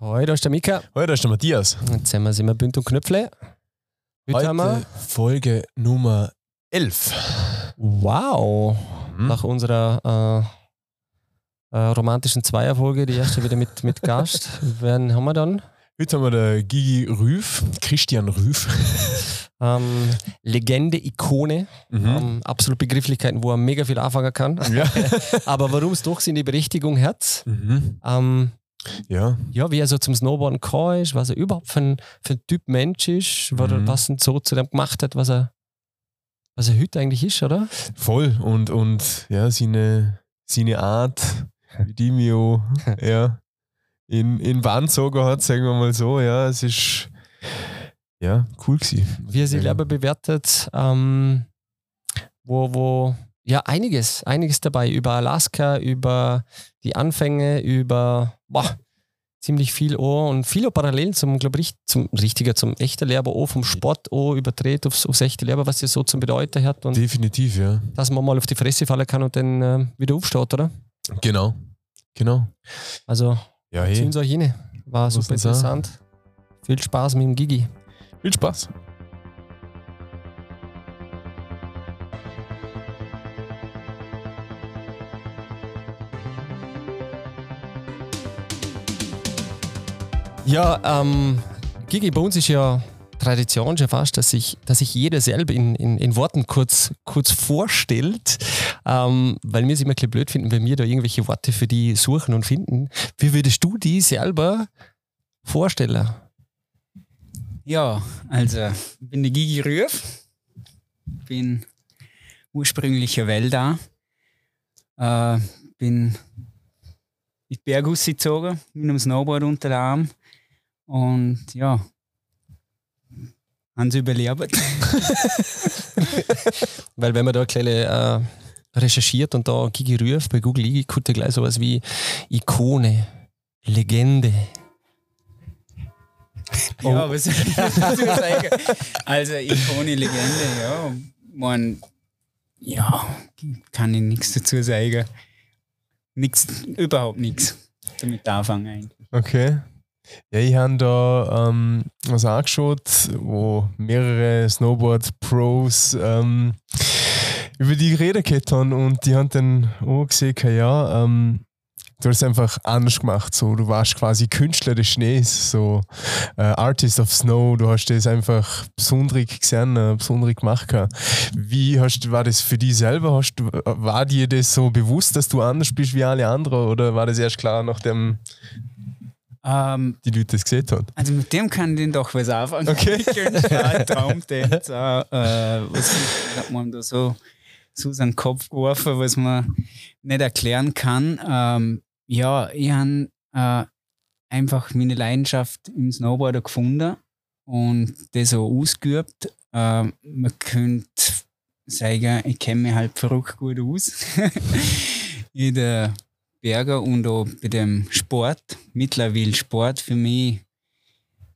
Hoi, da ist der Mika. Hallo, da ist der Matthias. Jetzt sind wir, sind wir Bünd und Knöpfle. Heute, haben wir. Folge Nummer 11. Wow. Mhm. Nach unserer äh, äh, romantischen Zweierfolge, die erste wieder mit, mit Gast. Wen haben wir dann? Heute haben wir der Gigi Rüff, Christian Rüff. Ähm, Legende, Ikone. Mhm. Ähm, absolut Begrifflichkeiten, wo er mega viel anfangen kann. Ja. Aber warum es doch in die Berechtigung hat. Mhm. Ähm, Ja. ja, wie er so zum Snowboarden gekommen ist, was er überhaupt für ein, für ein Typ Mensch ist, was er Mhm. passend so zu dem gemacht hat, was er, was er heute eigentlich ist, oder? Voll. Und, und ja, seine, seine Art, wie die auch, ja, in, in Bahn gezogen hat, sagen wir mal so. Ja, es ist ja cool gewesen. Wie er ich sie sagen. selber bewertet, ähm, wo, wo, ja, einiges, einiges dabei, über Alaska, über die Anfänge, über, boah, ziemlich viel auch und viele Parallelen zum, glaube ich, zum richtiger, zum echten Lehrer auch, vom Sport auch überdreht aufs, aufs echte Lehrer, was das so zum Bedeuten hat und Definitiv, ja. dass man mal auf die Fresse fallen kann und dann äh, wieder aufsteht, oder? Genau. Genau. Also, Ja, ziehen hey. Sie euch rein. War super interessant. Viel Spaß mit dem Gigi. Viel Spaß. Ja, ähm, Gigi, bei uns ist ja Tradition schon fast, dass sich dass sich jeder selber in, in, in Worten kurz, kurz vorstellt, ähm, weil wir es immer ein bisschen blöd finden, wenn wir da irgendwelche Worte für die suchen und finden. Wie würdest du die selber vorstellen? Ja, also ich bin der Gigi Rüff, bin ursprünglicher Wälder, äh, bin in die Berge gezogen mit einem Snowboard unter dem Arm und ja, haben sie überlebt. Weil wenn man da ein bisschen äh, recherchiert und da Gigi ruft bei Google Gigi, kommt gleich sowas wie Ikone, Legende. Ja, was sagen? Also Ikone, Legende, ja, man, ja, kann ich nichts dazu sagen. Nichts, überhaupt nichts damit anfangen eigentlich. Okay. Ja, ich habe da ähm, was angeschaut, wo mehrere Snowboard-Pros ähm, über die geredet haben und die haben dann auch gesehen, ja, ähm, du hast es einfach anders gemacht. So, du warst quasi Künstler des Schnees, so äh, Artist of Snow, du hast das einfach besonders gesehen, äh, besonders gemacht. gehabt. Wie hast, war das für dich selber? Hast, du- war dir das so bewusst, dass du anders bist wie alle anderen oder war das erst klar, nachdem Ähm, die Leute das gesehen haben? Also mit dem kann ich doch was anfangen. Okay. Traumtänzer, äh, was hat man da so, so seinen Kopf geworfen, was man nicht erklären kann. Ähm, ja, ich habe äh, einfach meine Leidenschaft im Snowboarder gefunden und das so ausgeübt. Äh, man könnte sagen, ich kenne mich halt verrückt gut aus. in der Berge und auch bei dem Sport, mittlerweile Sport für mich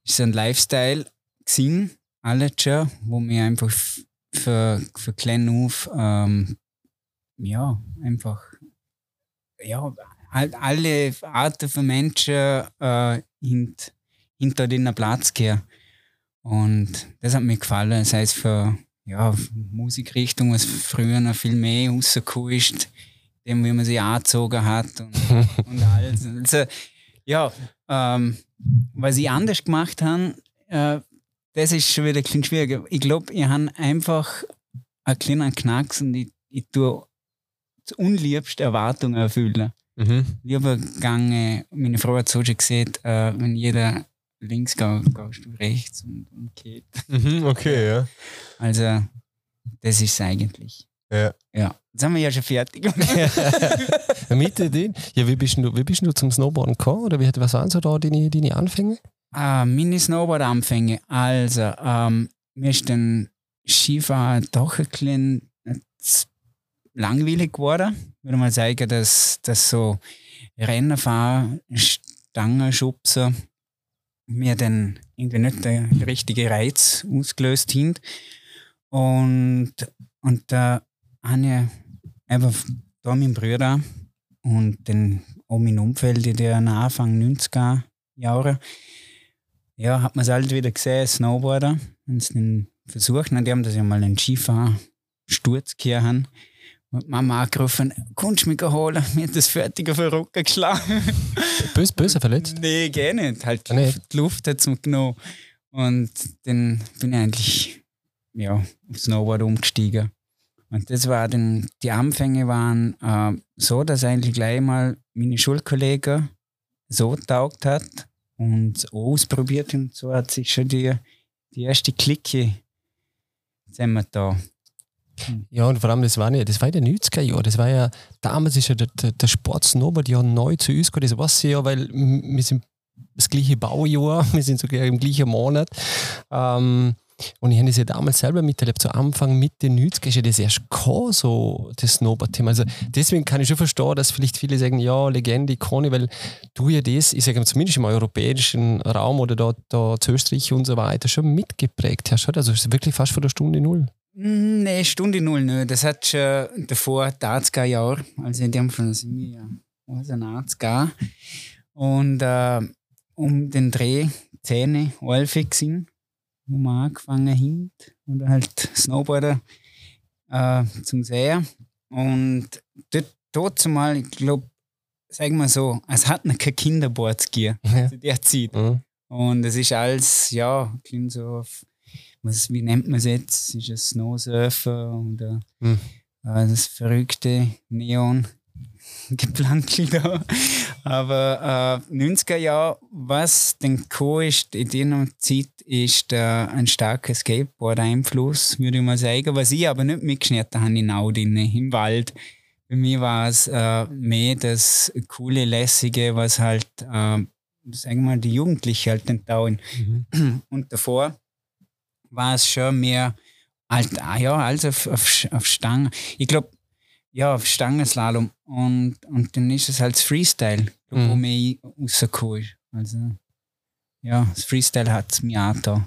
ist ein Lifestyle gesehen, alles schon, wo mir einfach für, für klein auf, ähm, ja, einfach, ja, halt alle Arten von Menschen äh, hint, hinter den Platz gehen. Und das hat mir gefallen, sei es für ja, Musikrichtung, was früher noch viel mehr rausgekommen ist, dem, wie man sich angezogen hat und, und alles. Also, ja, ähm, was ich anders gemacht habe, äh, das ist schon wieder ein bisschen schwieriger. Ich glaube, ich habe einfach einen kleinen Knacks und ich, ich tue das unliebste Erwartungen erfüllen. Mhm. Lieber gange, meine Frau hat so schon gesehen, äh, wenn jeder links geht, gehst du rechts und, und geht. Mhm, okay, ja. Also, das ist es eigentlich. Ja. Ja, jetzt sind wir ja schon fertig. Mit den? Ja, wie bist du, wie bist du zum Snowboarden gekommen? Oder wie, was waren so da deine, deine Anfänge? Ah, meine Snowboard-Anfänge. Also, ähm, mir ist dann Skifahren doch ein bisschen äh, langweilig geworden. Ich würde mal sagen, dass, dass so Rennenfahren, Stangenschubsen mir dann irgendwie nicht der richtige Reiz ausgelöst haben. Und, und da habe ich einfach da meinen Bruder und dann auch mein Umfeld in der Anfang 90er Jahren. Ja, hat man es halt wieder gesehen, Snowboarder, wenn sie den versuchen. Und die haben das ja mal einen Skifahrer-Sturz haben. Und Mama angerufen, kannst du mich holen? Mir hat das fertig auf den Rücken geschlagen. Böse, böse verletzt? Nee, gar nicht. Halt Ah, nicht? die Luft hat es mir genommen. Und dann bin ich eigentlich ja, auf Snowboard umgestiegen. Und das war dann, die Anfänge waren äh, so, dass eigentlich gleich mal meine Schulkollegen so taugt hat und ausprobiert und so hat sich schon die, die erste Clique zusammen da. Ja, und vor allem, das war, nicht, das war in den 90er Jahren. Das war ja, damals ist ja der, der, der Sport Snowboard ja neu zu uns gekommen. Das weiß ich ja, weil wir sind das gleiche Baujahr, wir sind sogar im gleichen Monat. Ähm, und ich habe das ja damals selber miterlebt, so Anfang, Mitte 90er ist ja das erst gekommen, so das Snowboard-Thema. Also deswegen kann ich schon verstehen, dass vielleicht viele sagen, ja, Legende, Ikone, weil du ja das, ich sage mal, zumindest im europäischen Raum oder da, da zu Österreich und so weiter schon mitgeprägt hast. oder? Also ist wirklich fast von der Stunde Null. Mm, Nee, Stunde null nicht. Das hat schon davor, die 80er Jahre, also in dem Fall sind wir ja also 80er. Und äh, um den Dreh, Zähne, Allfixing, wo wir angefangen haben. Und halt Snowboarder äh, zum Sehen. Und dort, dort zumal, ich glaube, sagen wir so, es hat noch kein Kinderboard gegeben Ja. zu der Zeit. Mhm. Und es ist alles, ja, klingt so auf, was, wie nennt man es jetzt? Ist es Snowsurfer oder Hm. äh, das verrückte Neon Geplankel da. Aber äh, 90er Jahre, was dann gekommen ist in dieser Zeit, ist äh, ein starker Skateboard-Einfluss, würde ich mal sagen. Was ich aber nicht mitgeschnitten habe in Audin, im Wald. Für mich war es äh, mehr das coole, lässige, was halt, äh, sagen wir mal, die Jugendlichen halt entdecken. Und davor war es schon mehr, halt, ah ja, also auf, auf, auf Stange. Ich glaube, ja, auf Stangenslalom. Und, und dann ist es halt das Freestyle, glaub, wo Mhm. mir rausgekommen ist. Also, ja, das Freestyle hat es mir auch da.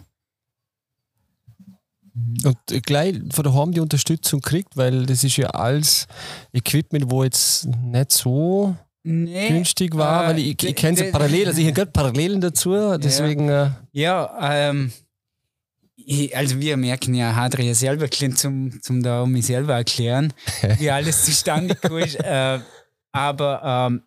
Und gleich von daheim die Unterstützung kriegt, weil das ist ja alles Equipment, wo jetzt nicht so Nee, günstig war, äh, weil ich, ich kenne d- es parallel, also ich habe gerade Parallelen dazu, deswegen äh, Ja, ähm, ich, also wir merken ja, ja selber klingt zum, zum da um mich selber erklären, wie alles zustande gekommen ist. Äh, aber ähm,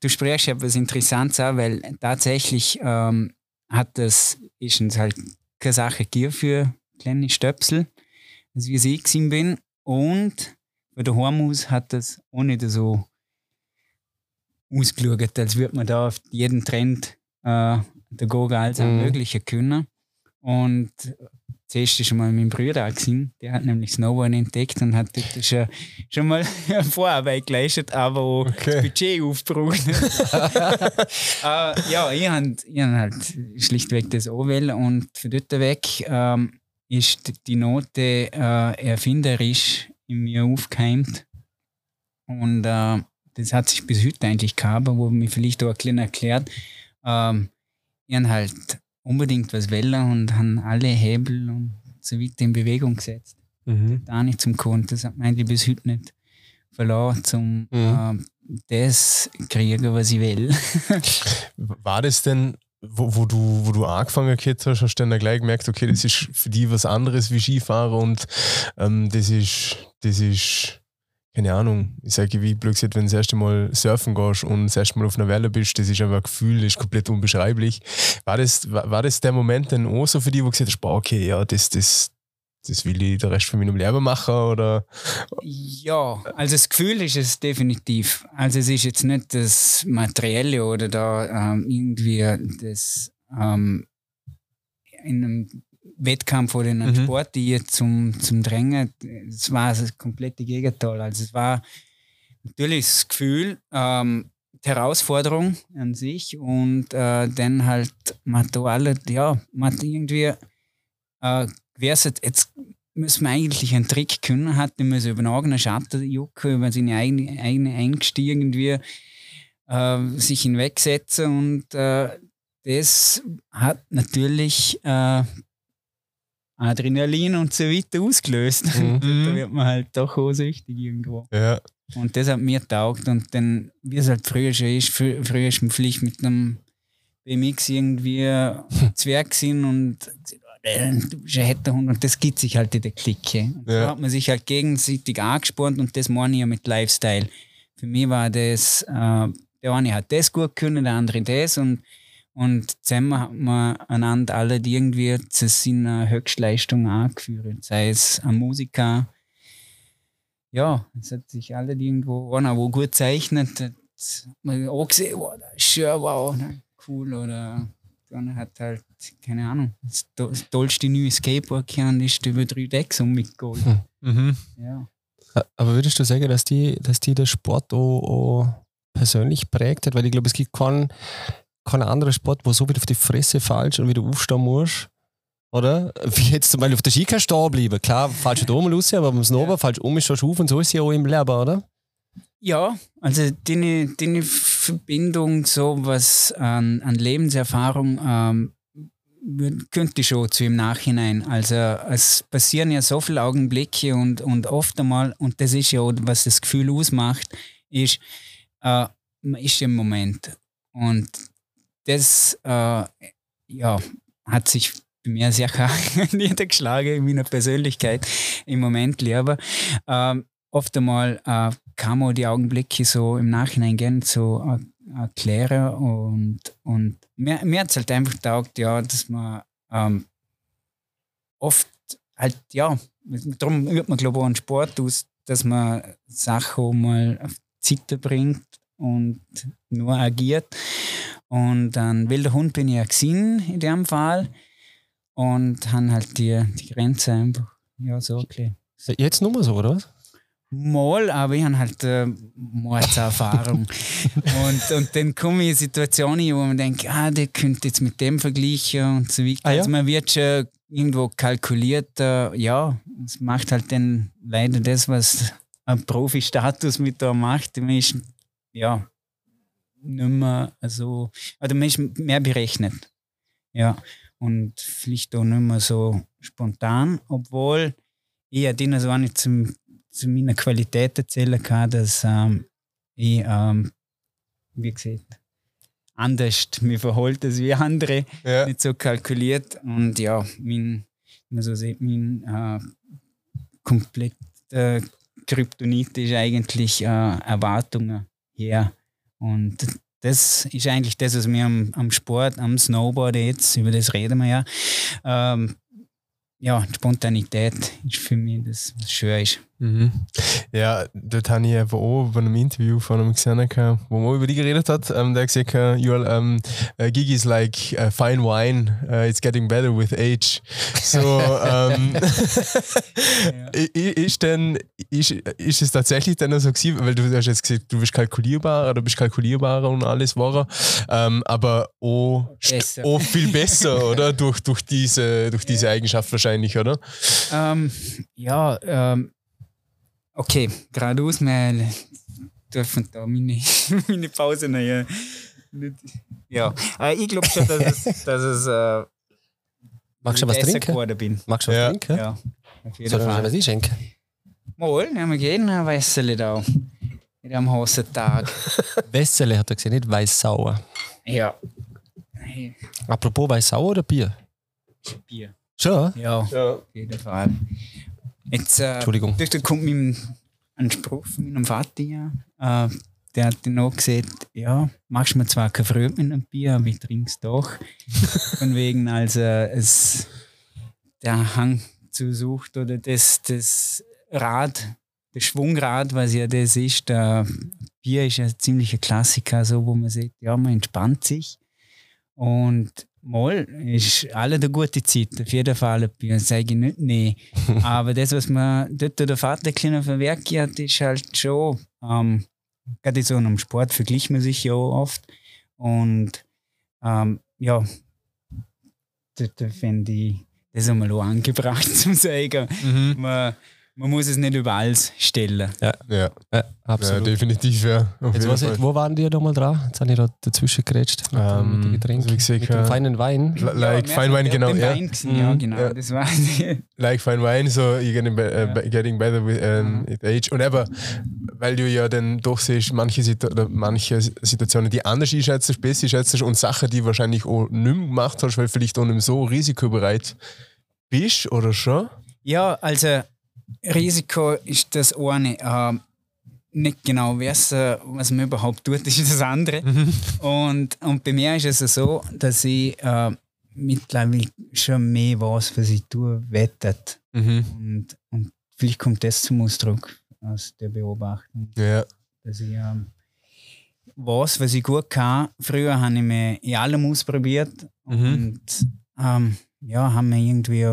du sprichst ja was Interessantes an, weil tatsächlich ähm, hat das, ist uns halt keine Sache gegeben für kleine Stöpsel, also wie ich gewesen bin. Und bei der Hormus hat das auch nicht so ausgeschaut, als würde man da auf jeden Trend äh, der Goga alles Mhm. Mögliche können. Und zuerst ist schon mal mein Bruder auch gesehen, der hat nämlich Snowboard entdeckt und hat dort schon, schon mal Vorarbeit geleistet, aber auch Okay. das Budget aufgebraucht. äh, ja, ich habe hab halt schlichtweg das anwählen und von dort weg ähm, ist die Note äh, erfinderisch in mir aufgeheimt. Und äh, das hat sich bis heute eigentlich gehabt, wo mir vielleicht auch ein bisschen erklärt, ähm, ich habe halt unbedingt was wollen und haben alle Hebel und so weiter in Bewegung gesetzt. Mhm. Da nicht zum Kunden. Das hat eigentlich bis heute nicht verloren, zum Mhm. äh, das kriegen, was ich will. War das denn, wo, wo, du, wo du angefangen hast, hast du dann gleich gemerkt, okay, das ist für dich was anderes wie Skifahrer und ähm, das ist, das ist, keine Ahnung, ich sage wie blöd gesagt, wenn du das erste Mal surfen gehst und das erste Mal auf einer Welle bist, das ist einfach ein Gefühl, das ist komplett unbeschreiblich. War das, war, war das der Moment dann auch so für dich, wo du gesagt hast, boah, okay, ja, das, das, das will ich den Rest von meinem Leben machen oder? Ja, also das Gefühl ist es definitiv. Also es ist jetzt nicht das Materielle oder da ähm, irgendwie das ähm, in einem Wettkampf oder in einem Mhm. Sport, die zum, zum Drängen, es war das komplette Gegenteil. Also es war natürlich das Gefühl, ähm, die Herausforderung an sich und äh, dann halt, man hat da alle, ja, man hat irgendwie äh, gewährt, jetzt müssen wir eigentlich einen Trick können, hat so über einen eigenen Schatten jucken, über seine eigene, eigene Ängste irgendwie äh, sich hinwegsetzen und äh, das hat natürlich äh, Adrenalin und so weiter ausgelöst. Mhm. da wird man halt doch auch süchtig irgendwo. Ja. Und das hat mir taugt. Und dann, wie es halt früher schon ist, frü früher ist man vielleicht mit einem BMX irgendwie Zwerg sind und äh, du bist ein Hetterhund und das gibt sich halt in der Clique. Und Ja. Da hat man sich halt gegenseitig angespornt und das meine ich ja mit Lifestyle. Für mich war das, äh, der eine hat das gut können, der andere das und, und zusammen hat man einander alle irgendwie zu seiner Höchstleistung angeführt. Sei es ein Musiker, ja, es hat sich alle irgendwo, einer, wo gut zeichnet, hat man auch gesehen, wow, das ist schön, wow, cool, oder dann hat halt, keine Ahnung, das, das tollste neue Skateboard gehabt, ist über drei Decks um mitgeholt. Mhm. Ja. Aber würdest du sagen, dass die, dass die der Sport auch, auch persönlich prägt hat? Weil ich glaube, es gibt keinen, keinen anderen Sport, wo so wieder auf die Fresse fallst und wieder aufstehen musst. Oder? Wie jetzt zum Beispiel auf der Ski kannst stehen bleiben. Klar, fallst du da oben raus, aber beim Snowboard fallst du um, stehst du auf und so ist ja auch im Leben, oder? Ja, also die, die Verbindung, so was an, an Lebenserfahrung, ähm, könnte schon zu im Nachhinein. Also es passieren ja so viele Augenblicke und, und oft einmal, und das ist ja auch, was das Gefühl ausmacht, ist, äh, man ist im Moment. Und das äh, ja, hat sich bei mir sehr niedergeschlagen in meiner Persönlichkeit im Moment lieber. Ähm, oft einmal äh, kann man die Augenblicke so im Nachhinein gerne so äh, erklären und, und mir, mir hat es halt einfach getaugt, ja, dass man ähm, oft halt, ja, darum übt man glaube ich einen Sport aus, dass man Sachen mal auf Seite bringt und nur agiert. Und ein wilder Hund bin ich ja gesehen in dem Fall und haben halt die, die Grenze einfach ja, so erklärt. Jetzt nur mal so, oder was? Mal, aber ich habe halt äh, Mordserfahrung. und, und dann komme ich in Situationen, wo man denkt, ah, der könnte jetzt mit dem vergleichen und so weiter. Ah, ja? Also man wird schon irgendwo kalkuliert, äh, ja, es macht halt dann leider das, was ein Profi-Status mit da macht. Man ist, ja, nicht mehr so, oder man ist mehr berechnet. Ja, und vielleicht auch nicht mehr so spontan, obwohl ich ja denen so auch nicht zum zu meiner Qualität erzählen kann, dass ähm, ich, ähm, wie gesagt, anders mich verhalte als wie andere, Ja. nicht so kalkuliert. Und ja, mein, man so sieht, mein äh, komplett äh, Kryptonit ist eigentlich äh, Erwartungen her. Und das ist eigentlich das, was mir am, am Sport, am Snowboard jetzt, über das reden wir ja, ähm, ja, Spontanität ist für mich das, was schön ist. Mhm. Ja, dort habe ich einfach auch bei einem Interview von einem gesehen, gehabt, wo man über die geredet hat. Ähm, der hat gesagt, äh, Joel, ähm, uh, Gigi is like uh, fine wine, uh, it's getting better with age. So, ähm, ist, denn, ist, ist es tatsächlich dann so gewesen, weil du hast jetzt gesagt, du bist kalkulierbar oder bist kalkulierbarer und alles war ähm, aber auch, Besser. auch viel besser, oder? Durch, durch, diese, durch diese Eigenschaft wahrscheinlich, oder? Ähm, ja, ähm, okay, geradeaus, wir dürfen da meine, meine Pause noch, ja. äh, ich glaube schon, dass es, dass es äh, Magst du was trinken? geworden bin. Magst du was Ja. trinken? Ja, Soll ich was einschenken? Mal, nehmen wir gehen, ein Wässerli da. In dem Hosentag. Wessele hat er gesehen, nicht weiß-sauer. Ja. Hey, Apropos weiß-sauer oder Bier? Bier. Schon? Ja, Ja. auf jeden Fall. Jetzt, äh, Entschuldigung. Da kommt mir ein Spruch von meinem Vater. Äh, der hat dann auch gesagt, ja, machst mir zwar kein Früh mit einem Bier, aber ich trinke es doch. Von wegen, also es, der Hang zu Sucht oder das, das Rad, das Schwungrad, was ja das ist, der Bier ist ja ein ziemlicher Klassiker, so wo man sagt, ja, man entspannt sich. Und mal ist alle eine gute Zeit, auf jeden Fall Bier, sage ich nicht, nee. Aber das, was man dort der Vater kleiner verwerkt hat, ist halt schon, ähm, gerade so in einem Sport vergleicht man sich ja oft. Und ähm, ja, da, da finde ich das einmal auch angebracht zu sagen. Mhm. Man, man muss es nicht über alles stellen. Ja, Ja, ja, absolut. definitiv, ja. Jetzt was, wo waren die nochmal dran? Jetzt habe ich da dazwischen gerätscht mit, dem- mit dem Ähm, Getränk. wie gesagt, mit dem äh, feinen Wein. L- Like Ja, Fine Wine, genau. hat den Ja. Wein gesehen, ja, Mhm, genau. ja. Das war Like Fine Wine, so you're getting, be uh, Ja. getting better with, um, Mhm. with age. Und aber, weil du ja dann doch siehst, manche, Situ oder manche Situationen, die anders einschätzt, besser einschätzt und Sachen, die wahrscheinlich auch nicht mehr gemacht hast, weil vielleicht auch nicht mehr so risikobereit bist oder schon? Ja, also Risiko ist das eine. Ähm, nicht genau wissen, was man überhaupt tut, ist das andere. Mhm. Und, und bei mir ist es so, dass ich äh, mittlerweile schon mehr weiß, was ich tue, wettet. Mhm. Und, und vielleicht kommt das zum Ausdruck aus der Beobachtung, Ja. dass ich ähm, weiß, was ich gut kann. Früher habe ich mich in allem ausprobiert Mhm. und ähm, ja, haben wir irgendwie,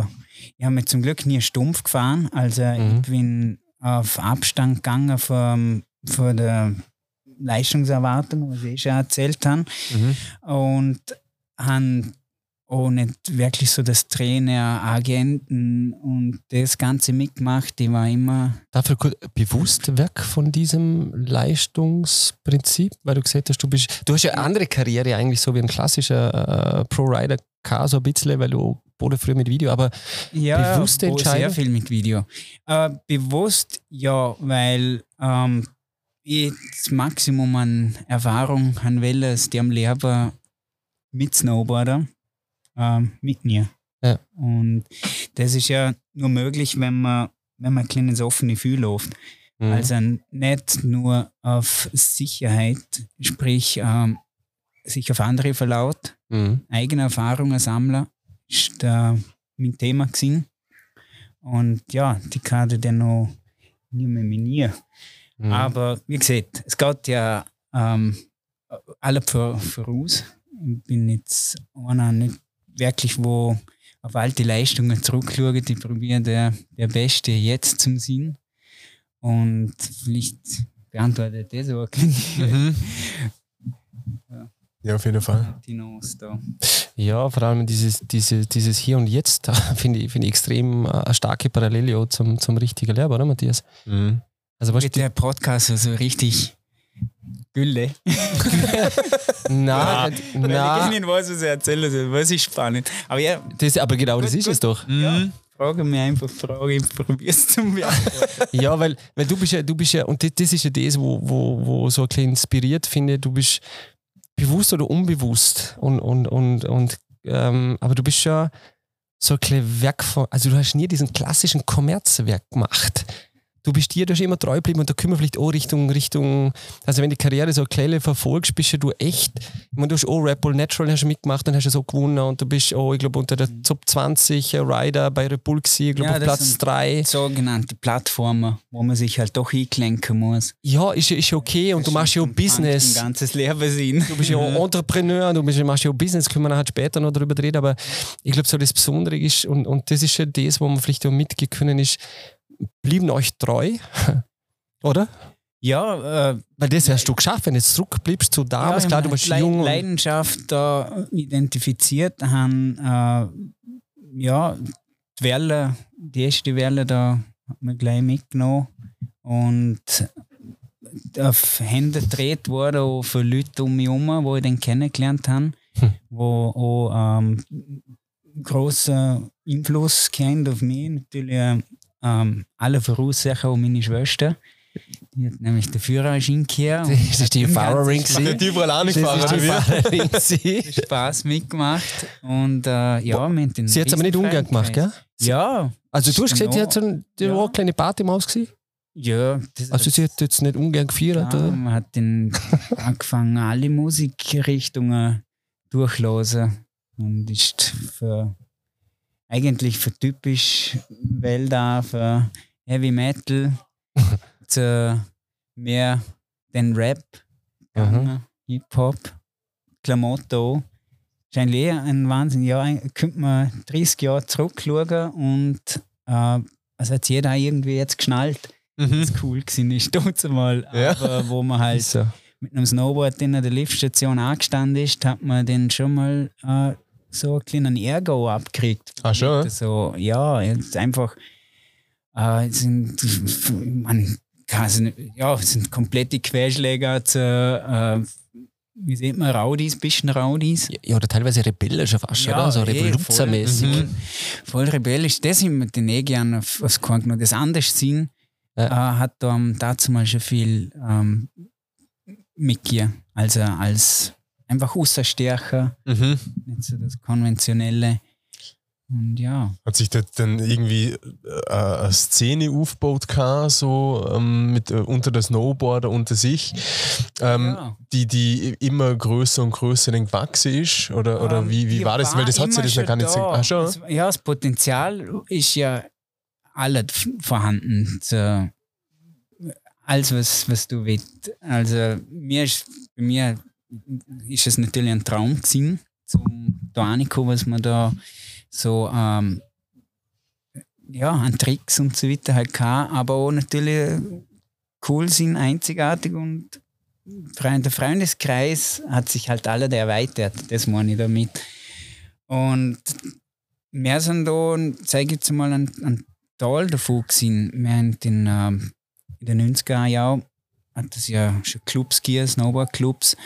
ich habe mich zum Glück nie stumpf gefahren. Also Mhm. ich bin auf Abstand gegangen von, von der Leistungserwartung, was ich schon erzählt habe. Mhm. Und haben auch nicht wirklich so das Trainer, Agenten und das Ganze mitgemacht. Ich war immer Dafür bewusst weg von diesem Leistungsprinzip, weil du gesagt hast, du bist, du hast ja eine andere Karriere eigentlich so wie ein klassischer äh, Pro-Rider K, so ein bisschen, weil du wurde früher mit Video, aber ja, Bewusste wo sehr Entscheidung? viel mit Video. Äh, bewusst, ja, weil ähm, ich das Maximum an Erfahrung haben will, als die am Lehrer mit Snowboarder, ähm, mit mir. Ja. Und das ist ja nur möglich, wenn man, wenn man ein kleines offenes Gefühl läuft. Mhm. Also nicht nur auf Sicherheit, sprich ähm, sich auf andere verlaut, Mhm. eigene Erfahrungen sammeln, ist da mein Thema gewesen. Und ja, die Karte dann noch nicht mehr mit mir. Mhm. Aber wie gesagt, es geht ja ähm, alle vor, voraus. Ich bin jetzt einer nicht wirklich, wo auf alte Leistungen zurückschaut. Ich probiere der, der Beste jetzt zum Sinn. Und vielleicht beantwortet das auch Mhm. Ja, auf jeden Fall. Dinos da. Ja, vor allem dieses, dieses, dieses Hier und Jetzt finde ich, finde ich extrem äh, eine starke Parallele zum, zum richtigen Lehrer, oder Matthias? Mhm. Also was Wird der Podcast so richtig Gülle? na, Weil ich na, nicht weiß, was ich erzählen soll. Was ist spannend. Aber ja, das, aber genau das Gut, ist gut. es doch. ja frage mir einfach Frage, ich probiere es zum beantworten. Ja, weil, weil du bist ja, du bist ja, und das, das ist ja das, wo, wo, wo so ein bisschen inspiriert finde, du bist bewusst oder unbewusst und, und, und, und ähm, aber du bist ja so ein Werk von, also du hast nie diesen klassischen Kommerzwerk gemacht. Du bist dir, du hast immer treu geblieben und da können wir vielleicht auch Richtung, Richtung, also wenn die Karriere so kleine verfolgst, bist ja du echt, ich meine, du hast auch Red Bull Natural hast du mitgemacht, dann hast du so gewonnen und du bist auch, ich glaube, unter der Top 20 Rider bei Red Bull gewesen, ich glaube, Ja, auf Platz sind 3. Sogenannte Plattformen, wo man sich halt doch einklenken muss. Ja, ist, ja- ist okay und du machst ja auch Ein Business. ganzes Leben sein. Du bist ja auch Entrepreneur, du bist, machst ja auch Business, können wir halt später noch darüber reden, aber ich glaube, so das Besondere ist, und, und das ist ja das, wo man vielleicht auch mitgehen können, ist, blieben euch treu, oder? Ja, äh, Weil das hast du geschafft, wenn du jetzt zurückbliebst zu damals, ja, klar, du warst Leid- jung. Leidenschaft da identifiziert, haben äh, ja, die Welle, die erste Welle da hat man gleich mitgenommen und auf Hände gedreht worden auch von Leuten um mich herum, die ich dann kennengelernt habe, Hm. wo auch ähm, großer Einfluss kennt auf mich. Natürlich ähm, alle voraussagen auch meine Schwester. Die hat nämlich den Führerschein gehabt. und Das ist die Fahrerin gewesen. Der Typ war auch nicht Das gefahren, ist die. Spaß mitgemacht. Und äh, ja, wir haben den Sie hat es aber nicht ungern gemacht, gell? Ja, Also du hast gesagt, sie hat so Genau. ein, die Ja. war eine kleine Partymaus gewesen. ja. Also sie hat jetzt nicht ungern gefeiert. ja, oder? man hat den angefangen, alle Musikrichtungen durchlassen und ist für eigentlich für typisch Wälder, für Heavy Metal, zu mehr den Rap, gegangen, Hip-Hop, Klamotten. Wahrscheinlich eher ein Wahnsinn. Ja, könnte man 30 Jahre zurückschauen und äh, also hat jeder irgendwie jetzt geschnallt, Mhm. was cool gewesen ist, dort mal. Ja. Aber wo man halt so. mit einem Snowboard in der Liftstation angestanden ist, hat man dann schon mal äh, so einen kleinen Ärger auch abgekriegt. Ah, schon? So, ja, jetzt einfach äh, sind, man kann es nicht, ja, sind komplette Querschläger zu, äh, wie sieht man, Raudis, bisschen Raudis. Ja, oder teilweise rebellisch fast, oder? So eh, revoluzzermäßig. Voll, voll, voll rebellisch. Das sind wir den eh gerne auf, aufs Korn genommen. Das anders sehen, ja. äh, hat da dazu mal schon viel ähm, mitgegeben. Also als einfach Außerstärker, mhm. nicht so das konventionelle. Und ja. Hat sich da dann irgendwie äh, eine Szene aufgebaut, so ähm, mit, äh, unter der Snowboarder unter sich, ähm, ja. die, die immer größer und größer gewachsen ist? Oder, oder ähm, wie, wie war das? Weil das hat sie das ja gar nicht so. Ach, schon? Das, ja, das Potenzial ist ja alles vorhanden. So, alles, was, was du willst. Also, mir ist, bei mir ist es natürlich ein Traum gewesen, zum da was man da so ähm, ja, an Tricks und so weiter halt kann, aber auch natürlich cool sind, einzigartig und der Freundeskreis hat sich halt alle erweitert, das meine ich damit. Und wir sind da, zeige jetzt mal, ein, ein Teil davon gewesen. Wir haben den, äh, in den 90er Jahren hat es ja schon Clubs gegeben, Snowboard-Clubs.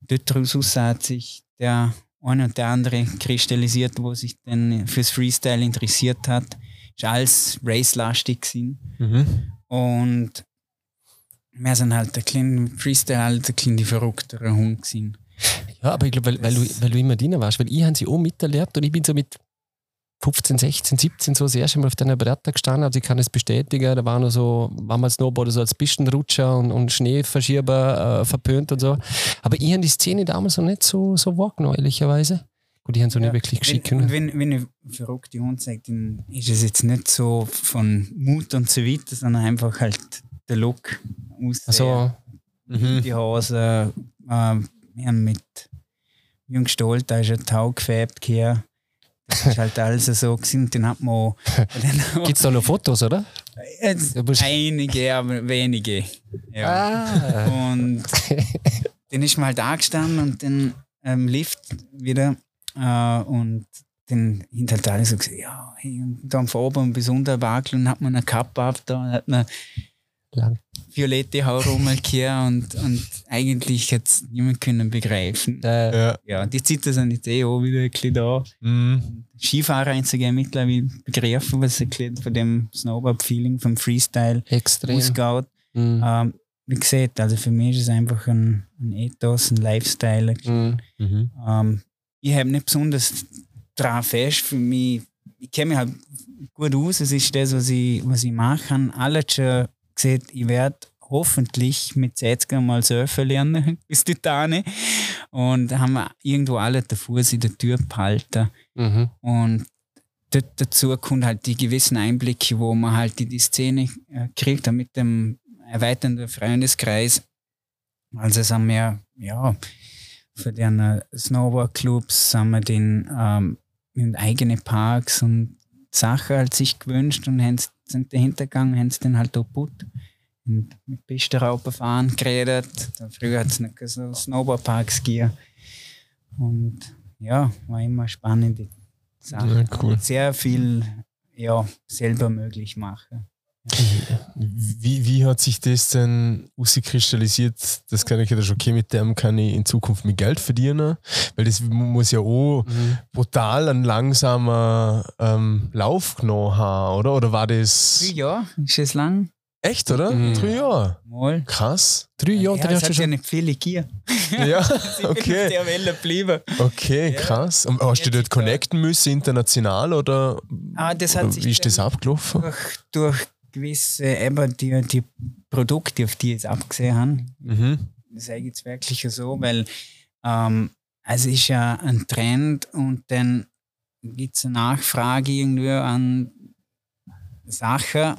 Daraus hat sich der eine und der andere kristallisiert, wo sich dann fürs Freestyle interessiert hat. Ist alles race-lastig gewesen. Mhm. Und wir sind halt der kleine Freestyle, halt der kleine verrücktere Hund gewesen. Ja, aber ich glaube, weil, weil, du, weil du immer Diener warst, weil ich habe sie auch miterlebt und ich bin so mit 15, 16, 17 so das erste Mal auf deiner Bretter gestanden, also ich kann es bestätigen, da war noch so, war mal Snowboarder so als Pistenrutscher und, und Schneeverschieber äh, verpönt und so. Aber ich habe die Szene damals noch nicht so, so wahrgenommen, ehrlicherweise. Gut, die haben so ja, nicht wirklich geschickt wenn, wenn, wenn ich verrückte Hund sage, dann ist es jetzt nicht so von Mut und so weiter, sondern einfach halt der Look aus also, die Hose, äh, mit Jung Stolt, da ist ein Tau gefärbt hier das ist halt alles so gewesen. Dann hat man. Gibt es da noch Fotos, oder? einige, aber wenige. Ja. Ah. Und dann ist man halt angestanden und dann ähm, Lift wieder. Äh, und dann hinter halt alle so gesagt, ja, hey, und dann von oben bis unter Wackel und hat man eine Kappe ab, da hat man violette Haare rumgekehrt und, und eigentlich hat es niemand können begreifen. Äh, ja. ja, die Zeiten sind jetzt eh auch wieder ein bisschen da. Mhm. Skifahrer einzugehen mittlerweile begreifen, was ein bisschen von dem Snowboard-Feeling, vom Freestyle Extrem. ausgeht. Mhm. Ähm, wie gesagt, also für mich ist es einfach ein, ein Ethos, ein Lifestyle. Mhm. mhm. Ähm, ich habe nicht besonders daran fest, für mich, ich kenne mich halt gut aus, es ist das, was ich, was ich mache. Alles schon gesagt, ich werde hoffentlich mit 60 mal surfen lernen bis Titane. Und da haben wir irgendwo alle den Fuß in der Tür behalten. Mhm. Und dazu kommt halt die gewissen Einblicke, wo man halt in die Szene äh, kriegt, mit dem erweiternden Freundeskreis. Also sind wir, ja, für den Snowboard-Clubs haben wir den ähm, in eigene Parks und Sachen halt sich gewünscht und haben sind dahinter gegangen, haben es dann halt auch gebaut. Und mit Pistenraupen fahren geredet. Früher hat es noch so Snowboardparks gegeben. Und ja, war immer spannende Sache. Ja, cool. Sehr viel ja, selber möglich machen. Wie, wie hat sich das denn auskristallisiert? Das kann ich ja schon, okay, mit dem kann ich in Zukunft mehr Geld verdienen, weil das muss ja auch mhm. brutal ein langsamer ähm, Lauf genommen haben, oder? Oder war das. Ja, ist es lang? Echt, oder? Mhm. Drei Jahre. Mal. Krass. Drei Jahre, ja, das hat schon... ja viele hier. ja, okay. auf der Welle geblieben. Okay, krass. Und hast du dort connecten müssen, international, oder ah, das hat wie ist das abgelaufen? Durch, durch gewisse, eben die, die Produkte, auf die ich jetzt abgesehen habe. Mhm. Das sage ich jetzt wirklich so, weil ähm, also ist ja ein Trend und dann gibt es eine Nachfrage irgendwie an Sachen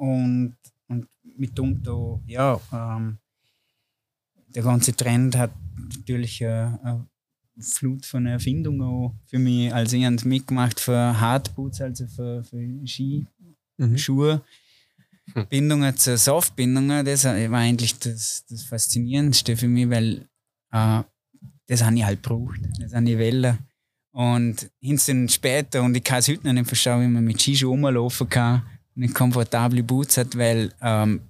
und, und mitunter, ja, ähm, der ganze Trend hat natürlich eine, eine Flut von Erfindungen auch für mich. Ich habe mitgemacht für Hardboots, also für, für Ski, mhm. Schuhe. Hm. Bindungen zu Softbindungen, das war eigentlich das, das Faszinierendste für mich, weil äh, das habe ich halt gebraucht. Das habe ich Wellen. Und hinten später, und ich kann es heute noch nicht verstehen, wie man mit Skischuhen rumlaufen kann eine komfortable Boots hat, weil ähm,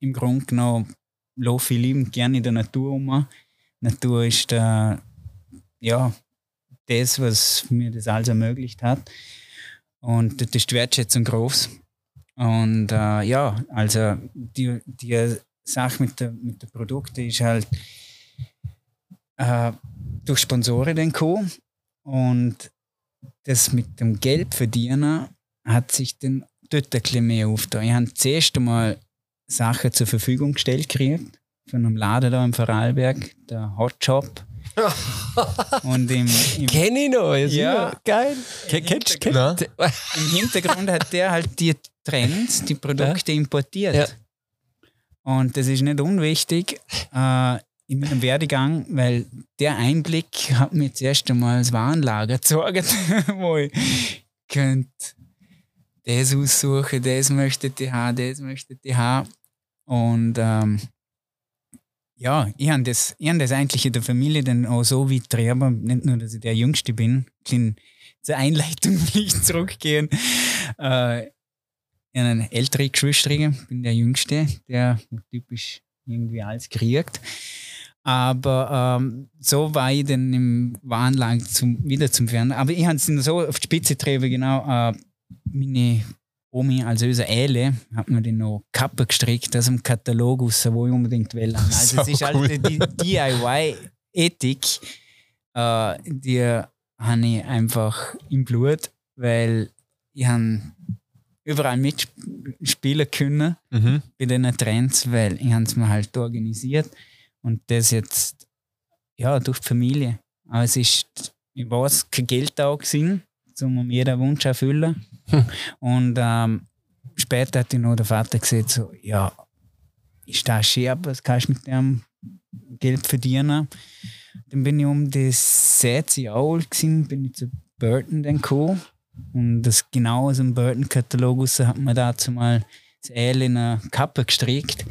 im Grunde genommen laufe ich liebend gerne in der Natur um. Natur ist der, ja, das, was mir das alles ermöglicht hat. Und das ist die Wertschätzung groß. Und äh, ja, also die, die Sache mit der, mit der Produkten ist halt äh, durch Sponsoren den Co. Und das mit dem Geld verdienen hat sich dann dort ein bisschen mehr aufgetan. Ich habe das erste Mal Sachen zur Verfügung gestellt gekriegt von einem Laden da im Vorarlberg, der Hot Shop. Und im, im, Kenn ich noch. Ja, Ja. geil. Im du? im Hintergrund hat der halt die Trends, die Produkte importiert. Ja. Und das ist nicht unwichtig äh, in meinem Werdegang, weil der Einblick hat mir zuerst einmal das Warenlager gezeigt, wo ich könnte das aussuchen, das möchte ich haben, das möchte ich haben. Und ähm, ja, ich habe das, hab das eigentlich in der Familie dann auch so weit getrieben, nicht nur, dass ich der Jüngste bin, klein, zur Einleitung ich zurückgehen. Äh, ich habe eine ältere Geschwister, bin der Jüngste, der typisch irgendwie alles kriegt. Aber ähm, so war ich dann im Warenlager zum, wieder zum Fernsehen. Aber ich habe es so auf die Spitze getrieben, genau. Äh, meine Omi, also unsere Eile, hat mir den noch Kappe gestrickt aus dem Katalog raus, wo ich unbedingt will. Also es ist halt cool. die DIY-Ethik, äh, die habe ich einfach im Blut, weil ich habe überall mitspielen können Mhm. bei den Trends, weil ich es mir halt organisiert und das jetzt ja durch die Familie. Aber es ist, ich weiß, kein Geld da gewesen, um jeden Wunsch erfüllen. Hm. Und ähm, später hat noch der Vater gesagt, so, ja, ist das scherb, was kannst du mit dem Geld verdienen? Dann bin ich um das 16 Jahre alt gewesen, bin ich zu Burton dann gekommen. Und das genau aus dem Burton-Katalog hat man dazu mal das L in eine Kappe gestrickt.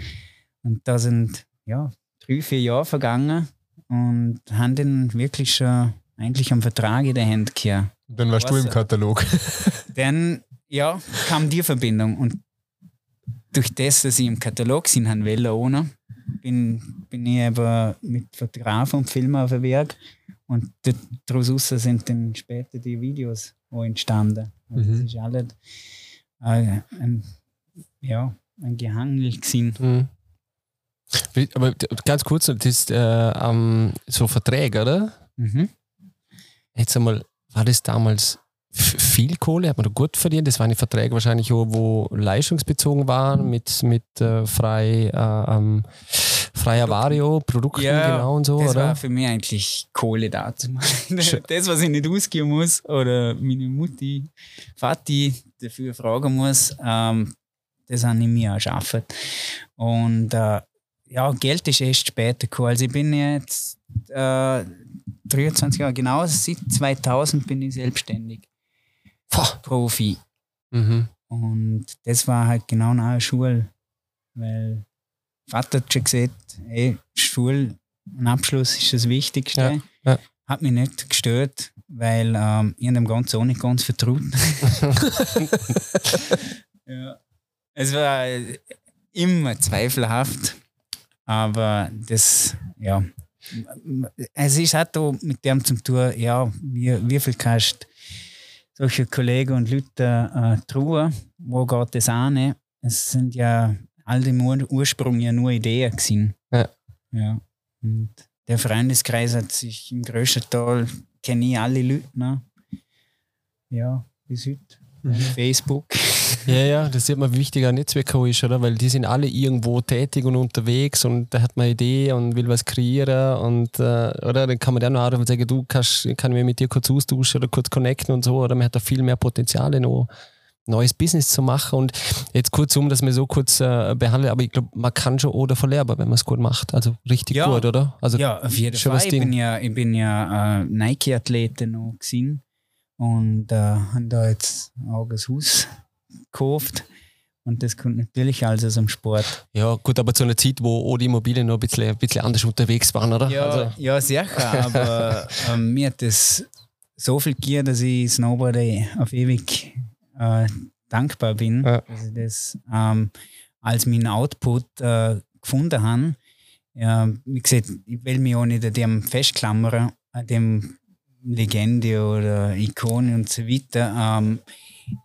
Und da sind ja drei, vier Jahre vergangen und haben dann wirklich schon eigentlich am Vertrag in der Hand gehabt. Dann warst du im. Katalog. Dann ja, kam die Verbindung und durch das, dass ich im Katalog sind haben wollte, ohne, bin, bin ich aber mit Fotografen und Filmen auf dem Werk und daraus sind dann später die Videos auch entstanden. Also Mhm. Das ist alles äh, ein, ja, ein Gehangel gewesen. Mhm. Aber ganz kurz, das ist äh, ähm, so Verträge, oder? Mhm. Jetzt einmal, war das damals viel Kohle? Hat man da gut verdient? Das waren die Verträge wahrscheinlich auch, wo leistungsbezogen waren, mit, mit äh, frei, äh, ähm, freier Vario, Produkten Ja, genau und so, Das oder? war für mich eigentlich Kohle dazu. Schön. Das, was ich nicht ausgeben muss oder meine Mutti, Vati dafür fragen muss, ähm, das habe ich mir erschaffen. Und äh, ja, Geld ist erst später gekommen. Also ich bin jetzt äh, 23 Jahre, genau seit 2000 bin ich selbstständig, Pah. Profi. Mhm. Und das war halt genau nach der Schule. Weil Vater hat schon gesagt, ey, Schule, ein Abschluss ist das Wichtigste. Ja, ja. Hat mich nicht gestört, weil ähm, ich dem Ganzen auch nicht ganz vertraut. ja. Es war äh, immer zweifelhaft, aber das, ja. Es ist auch da mit dem zum tun, ja, wie, wie viel kannst du solche Kollegen und Leute äh, trauen, wo geht das an? Es sind ja all im Ur Ursprung ja nur Ideen gewesen. Ja. ja. Und der Freundeskreis hat sich im größten Teil, kenne ich alle Leute noch. Ja, bis heute. Mhm. Facebook. Ja, ja, das sieht man, wie wichtig ein Netzwerk auch ist, oder? Weil die sind alle irgendwo tätig und unterwegs und da hat man eine Idee und will was kreieren und, äh, oder? Dann kann man dann noch anrufen und sagen, du kannst, kann ich mich mit dir kurz austauschen oder kurz connecten und so, oder? Man hat da viel mehr Potenziale noch neues Business zu machen und jetzt kurzum, dass man so kurz äh, behandelt, aber ich glaube, man kann schon oder verlernen, wenn man es gut macht. Also richtig Ja. gut, oder? Also Ja, auf jeden Fall. was Ich bin ja, ich bin ja äh, Nike-Athlet noch gewesen und äh, habe da jetzt auch ein Haus gekauft. Und das kommt natürlich alles aus dem Sport. ja, gut, aber zu einer Zeit, wo auch die Immobilien noch ein bisschen, ein bisschen anders unterwegs waren, oder? Ja, Also, ja sicher, aber ähm, mir hat das so viel gegeben, dass ich Snowboarder auf ewig äh, dankbar bin, Ja. dass ich das ähm, als meinen Output äh, gefunden habe. Ja, wie gesagt, ich will mich auch nicht an dem festklammern, an dem Legende oder Ikone und so weiter. Ähm,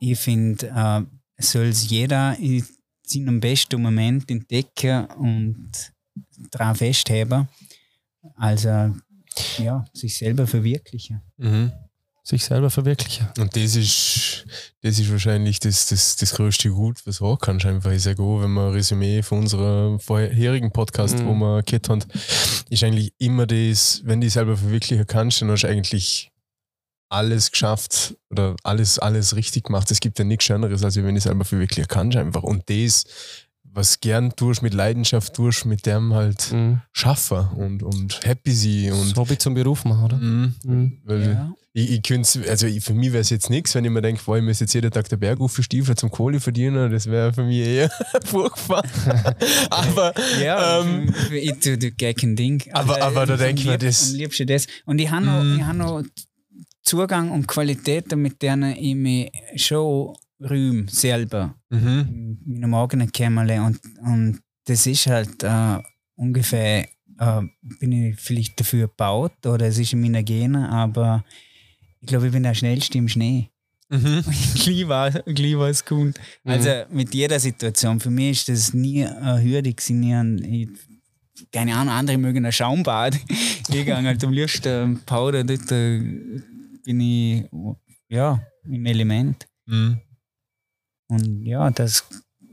ich finde, äh, soll es jeder in seinem besten Moment entdecken und daran festheben. Also, ja, sich selber verwirklichen. Mhm. Sich selber verwirklichen. Und das ist, das ist wahrscheinlich das, das, das größte Gut, was du haben kannst. Einfach, ich sage auch, wenn man ein Resümee von unserem vorherigen Podcast, Mhm. wo wir gehört haben, ist eigentlich immer das, wenn du dich selber verwirklichen kannst, dann hast du eigentlich alles geschafft oder alles, alles richtig gemacht. Es gibt ja nichts Schöneres, als wenn du dich selber verwirklichen kannst einfach. Und das, was gern tust, mit Leidenschaft tust, mit dem halt Mhm. schaffen und, und happy sein und Das Hobby zum Beruf machen, oder? Mhm. Mhm. Weil Ja. ich, ich könnte, also ich, für mich wäre es jetzt nichts, wenn ich mir denke, boah, ich muss jetzt jeden Tag den Berg Stiefel zum Kohle verdienen, das wäre für mich eher furchtbar. aber Ja, ähm, für, für ich tue da gar kein Ding. Aber- aber da am denk ich mir, das- am liebsten das. Und ich habe noch, ich hab noch Zugang und Qualitäten, mit denen ich mich schon rühme, selber. mhm. in meinem eigenen Kämmerle. Und, und das ist halt äh, ungefähr, äh, bin ich vielleicht dafür gebaut oder es ist in meinen Genen, aber ich glaube, ich bin der Schnellste im Schnee. Mhm. gleich war was kommt. Also mit jeder Situation. Für mich ist das nie eine Hürde gewesen. Ich, hab- ich, keine Ahnung, andere mögen ein Schaumbad. ich gehe halt am liebsten Powder, dort äh, bin ich ja, im Element. Mhm. Und ja, das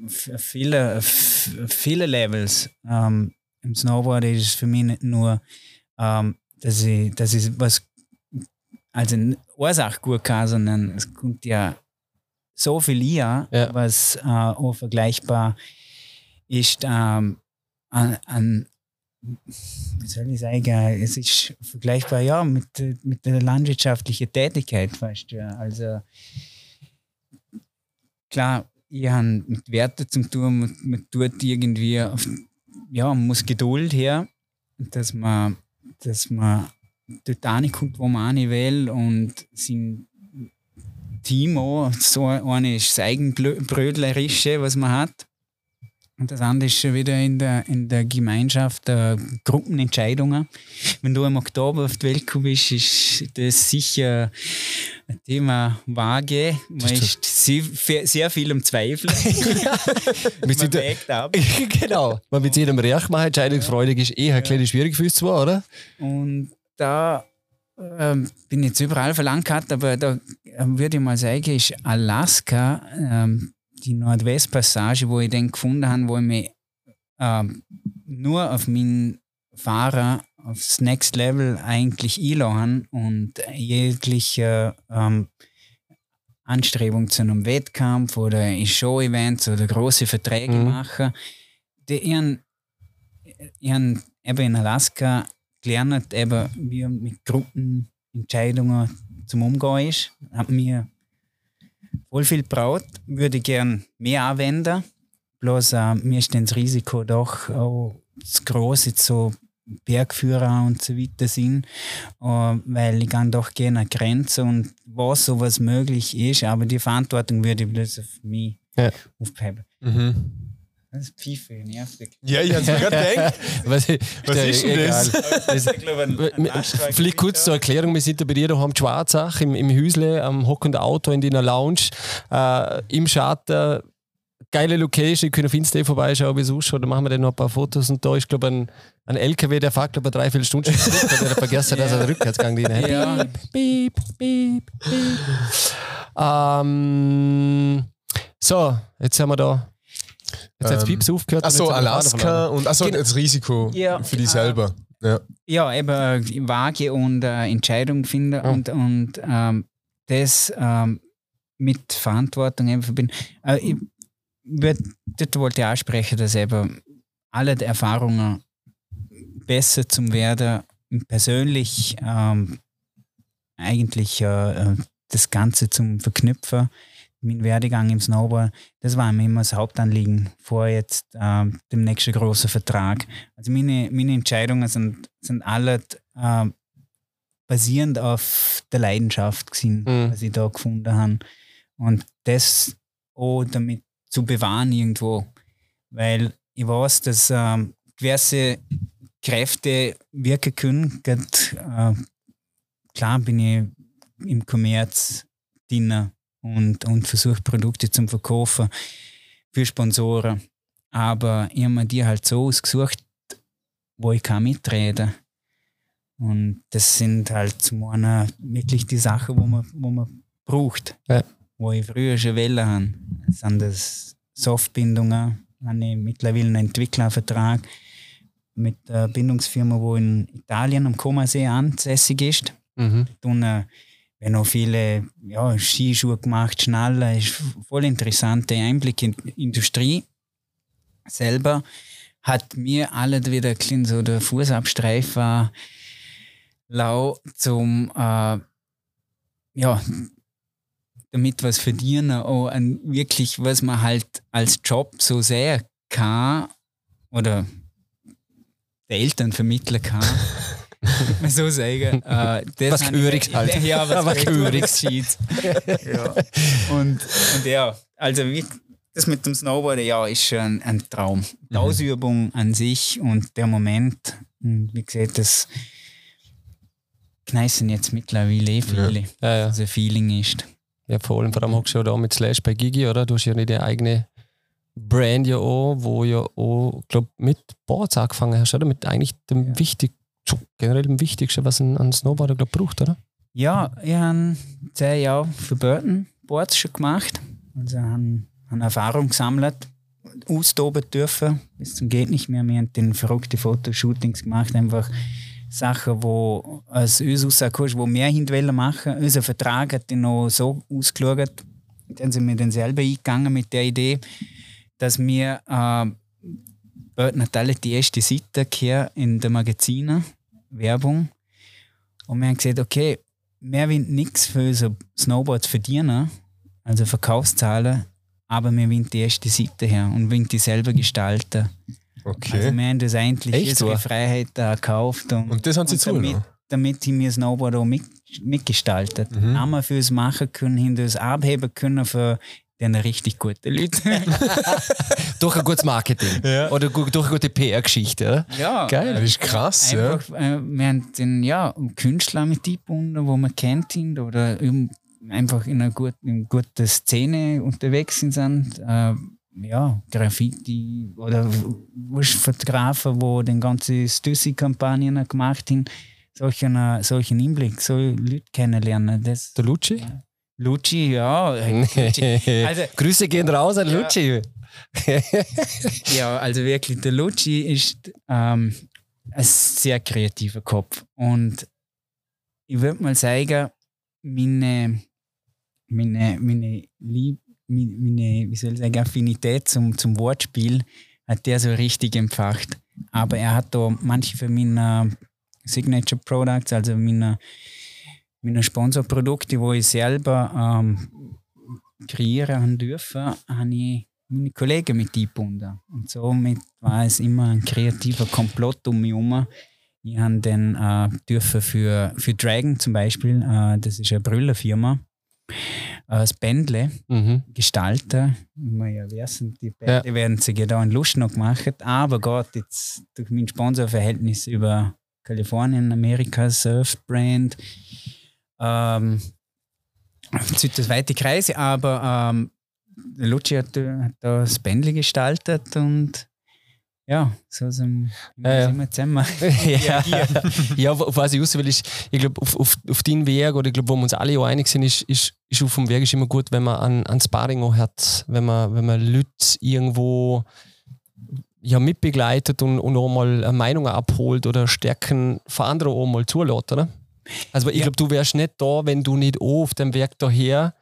viele, viele Levels. Ähm, Im Snowboard ist für mich nicht nur, ähm, dass, ich, dass ich was als eine Ursache gut kann, sondern es kommt ja so viel hier, Ja. was äh, auch vergleichbar ist ähm, an, an wie soll ich sagen, es ist vergleichbar ja mit, mit der landwirtschaftlichen Tätigkeit, weißt du. Also klar, ich habe mit Werten zu tun, man, man tut irgendwie, auf, ja, man muss Geduld her, dass man, dass man dort ankommt, wo man hin will und sein Team auch, so eine ist das Eigenbrödlerische, was man hat. Und das andere ist schon wieder in der, in der Gemeinschaft äh, Gruppenentscheidungen. Wenn du im Oktober auf die Welt bist, ist das sicher ein Thema vage. Man ist sehr, sehr viel im Zweifel. Wir Man sind wägt ab. genau. Man mit jedem Recht machen, entscheidungsfreudig ist eh ein kleines schwierig für uns zwei, oder? Und da ähm, bin ich jetzt überall verlangt, aber da würde ich mal sagen, ist Alaska ähm, die Nordwestpassage, wo ich den gefunden habe, wo ich mich ähm, nur auf meinen Fahrer aufs Next Level eigentlich einladen und jegliche ähm, Anstrebung zu einem Wettkampf oder in Show-Events oder große Verträge Mhm. machen. Die, ich habe ich hab eben in Alaska gelernt, eben, wie man mit Gruppenentscheidungen zum Umgehen ist. Hat mir voll viel gebraucht, würde ich gern mehr anwenden. Bloß äh, mir ist das Risiko doch auch zu groß, jetzt so Bergführer und so weiter sind, äh, weil ich kann doch gerne eine Grenze und was sowas möglich ist, aber die Verantwortung würde ich bloß auf mich Ja. aufheben. Mhm. Das ist Pfeife, wirklich. Ja, ich hab's mir gerade gedacht. Was, Was ist denn das? das? Lastwagen Vielleicht kurz zur Erklärung, wir sind da bei dir daheim in Schwarzach im, im Hüsle, am hockenden Auto in deiner Lounge, äh, im Schatten. Geile Location, ihr könnt auf Insta vorbeischauen, wie es ausschaut, da machen wir dann noch ein paar Fotos und da ist, glaube ich, ein, ein LKW, der fährt, glaube ich, drei, vier Stunden zurück, weil der hat vergessen, dass er den Rückwärtsgang drin hat. Ja. Piep, piep, piep. Ähm, so, jetzt haben wir da. Jetzt hat Ähm, Pieps aufgehört. Achso, Alaska und achso, Genau. das Risiko Ja, für dich selber. Ja. Ja, eben äh, vage und äh, Entscheidung finden Ja. und, und ähm, das ähm, mit Verantwortung eben verbinden. Äh, ich würd, das wollte ich ansprechen, dass eben alle die Erfahrungen besser zum Werden persönlich ähm, eigentlich äh, äh, das Ganze zum Verknüpfen. Mein Werdegang im Snowboard, das war mir immer das Hauptanliegen vor jetzt ähm, dem nächsten großen Vertrag. Also meine, meine Entscheidungen sind, sind alle äh, basierend auf der Leidenschaft gewesen, Mhm. was ich da gefunden habe. Und das auch damit zu bewahren irgendwo. Weil ich weiß, dass ähm, gewisse Kräfte wirken können. Grad, äh, klar bin ich im Kommerz Diener und, und versuche Produkte zum Verkaufen für Sponsoren. Aber ich habe mir die halt so ausgesucht, wo ich kann mitreden. Und das sind halt zum einen wirklich die Sachen, wo man, wo man braucht. Ja. Wo ich früher schon wählen habe. Das sind das Softbindungen, habe ich mittlerweile einen Entwicklervertrag mit einer Bindungsfirma, wo in Italien am Comasee ansässig ist. Mhm. Tun, äh, wenn auch viele ja, Skischuhe gemacht, Schnaller, ist voll interessante Einblick in die Industrie selber. Hat mir alle wieder bisschen so der Fußabstreifer lau zum äh, ja, damit was verdienen, auch an wirklich, was man halt als Job so sehr kann oder der Eltern vermitteln kann. man so sagen. Äh, das Was Gehöriges halt. Ja, was Was Gehöriges. ja. Und, und ja, also wie, das mit dem Snowboarden, ja, ist schon ein, ein Traum. Die Ausübung an sich und der Moment, und wie gesagt, das kneißen jetzt mittlerweile eh viele. Ja, ja. Also Feeling ist. Ja, vor allem, vor allem hockst du ja da mit Slash bei Gigi, oder? Du hast ja nicht deine eigene Brand ja auch, wo ja auch, glaub mit Boards angefangen hast, oder? Mit eigentlich dem Ja. wichtig, generell dem Wichtigsten, was ein, ein Snowboarder, glaub braucht, oder? Ja, ich habe zehn Jahre für Burton Boards schon gemacht. Also habe habe Erfahrung gesammelt, austoben dürfen, bis zum geht nicht mehr. Wir haben den verrückte Fotoshootings gemacht, einfach Sachen, wo als uns rauskommt, wo wir hinwollen machen. Unser Vertrag hat dann noch so ausgeschaut, dann sind wir dann selber eingegangen mit der Idee, dass wir äh, Hat alle die erste Seite hier in den Magazinen, Werbung. Und wir haben gesagt, okay, wir wollen nichts für unser Snowboard verdienen, also Verkaufszahlen, aber wir wollen die erste Seite her und wollen die selber gestalten. Okay. Also wir haben das eigentlich Echt unsere? Freiheit da gekauft. Und, Und das haben sie zu, damit, damit haben wir Snowboard auch mit, mitgestaltet. Mhm. Haben wir für uns machen können, haben das abheben können für den richtig gute Leute. Durch ein gutes Marketing. Ja. Oder durch eine gute PR-Geschichte, oder? ja, Geil. Das ist krass, ja. Einfach, äh, wir haben den ja, Künstler mit eingebunden, wo man kennt ihn oder einfach in einer guten, in guten Szene unterwegs sind. sind äh, ja, Graffiti oder Fotografen, wo den ganzen Stussy-Kampagnen gemacht haben, solchen, solchen Einblick, so Leute kennenlernen. Das, Der Lucci? Lucci, ja. Lucci. Also, Grüße gehen raus an Ja. Lucci. Ja, also wirklich, der Lucci ist ähm, ein sehr kreativer Kopf. Und ich würde mal sagen, meine, meine, meine, Lieb, meine, meine wie soll ich sagen, Affinität zum, zum Wortspiel hat der so richtig empfacht. Aber er hat da manche von meinen Signature Products, also meine, meine Sponsorprodukte, wo ich selber ähm, kreieren haben dürfen, habe ich meine Kollegen mit eingebunden. Und somit war es immer ein kreativer Komplott um mich herum. Ich habe dann äh, dürfen für, für Dragon zum Beispiel, äh, das ist eine Brüllerfirma, äh, das Bändle Mhm. gestalten. Immer ja wissen, die Bändle werden sich ja da in Lust noch gemacht, aber Gott, jetzt durch mein Sponsorverhältnis über Kalifornien, Amerika, Surf-Brand, ähm, zieht das weite Kreise, aber ähm, Lucci hat, hat da das Bändle gestaltet und ja, so sind Ja, ja. sind wir zusammen. ja, ja, auf was ich raus will, ist, ich glaube, auf, auf, auf deinen Weg, oder ich glaube, wo wir uns alle auch einig sind, ist, ist, ist auf dem Weg ist immer gut, wenn man an, an Sparring auch hat, wenn man, wenn man Leute irgendwo ja, mitbegleitet und, und auch mal Meinungen abholt oder Stärken von anderen auch mal zulässt, oder? Also ich Ja. glaube, du wärst nicht da, wenn du nicht auch auf dem Weg daher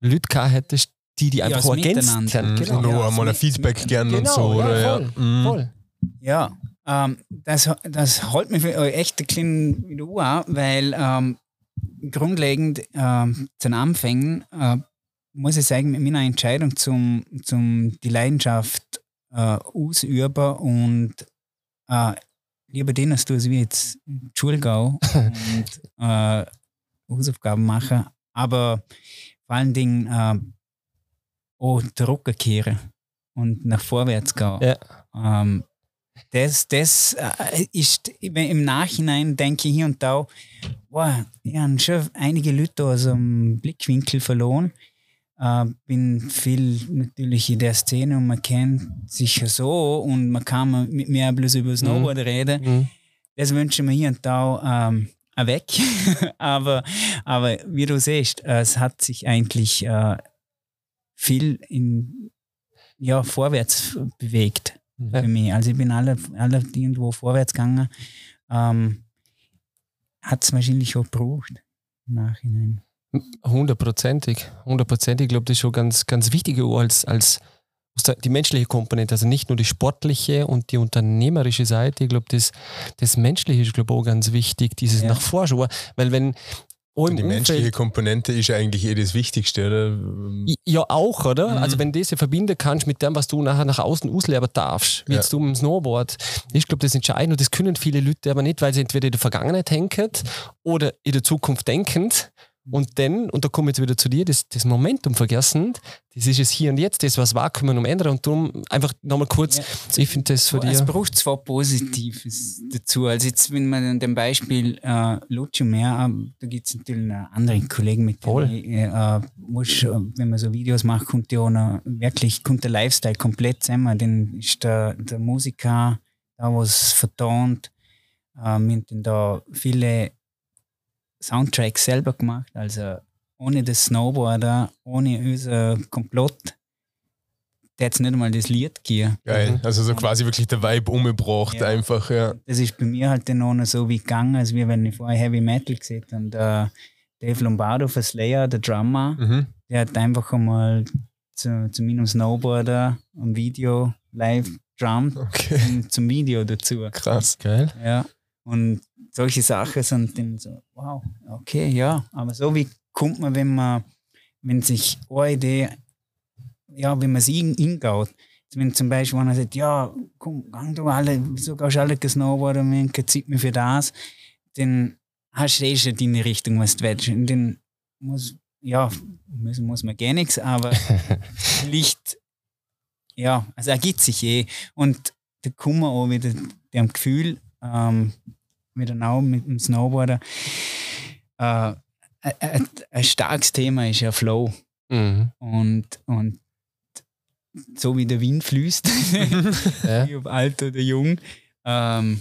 Leute gehabt hättest, die die einfach das auch ergänzt Miteinander. haben. Mhm. Genau. und auch Ja, einmal ein Feedback mit- gern und Genau, so, oder? ja, Ja, voll, Mhm. voll. Ja, ähm, das, das holt mich für euch echt ein bisschen wieder an, weil ähm, grundlegend ähm, zu den Anfängen äh, muss ich sagen, mit meiner Entscheidung zum, zum die Leidenschaft äh, ausüben und äh, lieber den, als du es wie jetzt gehen und äh, Hausaufgaben machen, aber vor allen Dingen äh, auch zurückkehren und nach vorwärts gehen. Ja. Ähm, das, das äh, ist im Nachhinein denke ich hier und da, wow, ich habe schon einige Leute aus dem Blickwinkel verloren. Äh, bin viel natürlich in der Szene und man kennt sich ja so und man kann mit mir bloß über Snowboard mhm. reden. Mhm. Das wünsche ich mir hier und da ähm, weg. aber, aber wie du siehst, es hat sich eigentlich äh, viel in, ja, vorwärts bewegt ja. für mich. Also ich bin alle, alle irgendwo vorwärts gegangen. Ähm, hat es wahrscheinlich auch gebraucht im Nachhinein. Hundertprozentig, hundertprozentig. Ich glaube, das ist schon ganz, ganz wichtig als, als die menschliche Komponente, also nicht nur die sportliche und die unternehmerische Seite. Ich glaube, das, das Menschliche ist, glaube ich, auch ganz wichtig, dieses ja. nach Vorschauen. Weil wenn, die Umfeld. menschliche Komponente ist eigentlich eh das Wichtigste, oder? Ja, auch, oder? Mhm. Also, wenn du das ja verbinden kannst mit dem, was du nachher nach außen ausleben darfst, wie ja. jetzt du dem Snowboard, ich glaube, das ist entscheidend und das können viele Leute aber nicht, weil sie entweder in der Vergangenheit denken oder in der Zukunft denken und dann, und da komme ich jetzt wieder zu dir, das, das Momentum vergessen, das ist es hier und jetzt, das, was war, können wir noch ändern. Und darum einfach nochmal kurz, ja. ich finde das von dir. Es braucht zwar Positives dazu. Also jetzt, wenn man dem Beispiel äh, Lucio mehr, äh, da gibt es natürlich andere Kollegen mit Voll. Äh, muss, wenn man so Videos macht, kommt ja auch noch, wirklich, kommt der Lifestyle komplett zusammen. Dann ist der, der Musiker da, was vertont. Äh, wir haben da viele Soundtrack selber gemacht. Also ohne das Snowboarder, ohne unser Komplott, der jetzt nicht einmal das Lied gegeben. Geil, mhm. also so quasi wirklich der Vibe umgebracht ja. einfach, ja. Das ist bei mir halt dann auch so wie gegangen, als wir, wenn ich vorher Heavy Metal gesehen habe. Und der Dave Lombardo von Slayer, der Drummer, mhm. der hat einfach einmal zu, zu meinem Snowboarder ein Video live drummed okay. zum Video dazu. Krass, geil. Ja. Und solche Sachen sind dann so, wow, okay, ja. Aber so wie kommt man, wenn man, wenn sich eine Idee, ja, wenn man sie hingaut, wenn zum Beispiel einer sagt, ja, komm, gang du alle, wieso gehst du alle Snowboarden, wenn keine Zeit mehr für das, dann hast du eh schon deine Richtung, was du willst. Und dann muss, ja, müssen muss man gar nichts, aber Licht, ja, also ergibt sich eh. Und da kommen wir auch wieder dem Gefühl, ähm, wieder auch mit dem Snowboarder. Äh, ein, ein, starkes Thema ist ja Flow. Mhm. Und, und so wie der Wind fließt, ja. ob alt oder jung, ähm,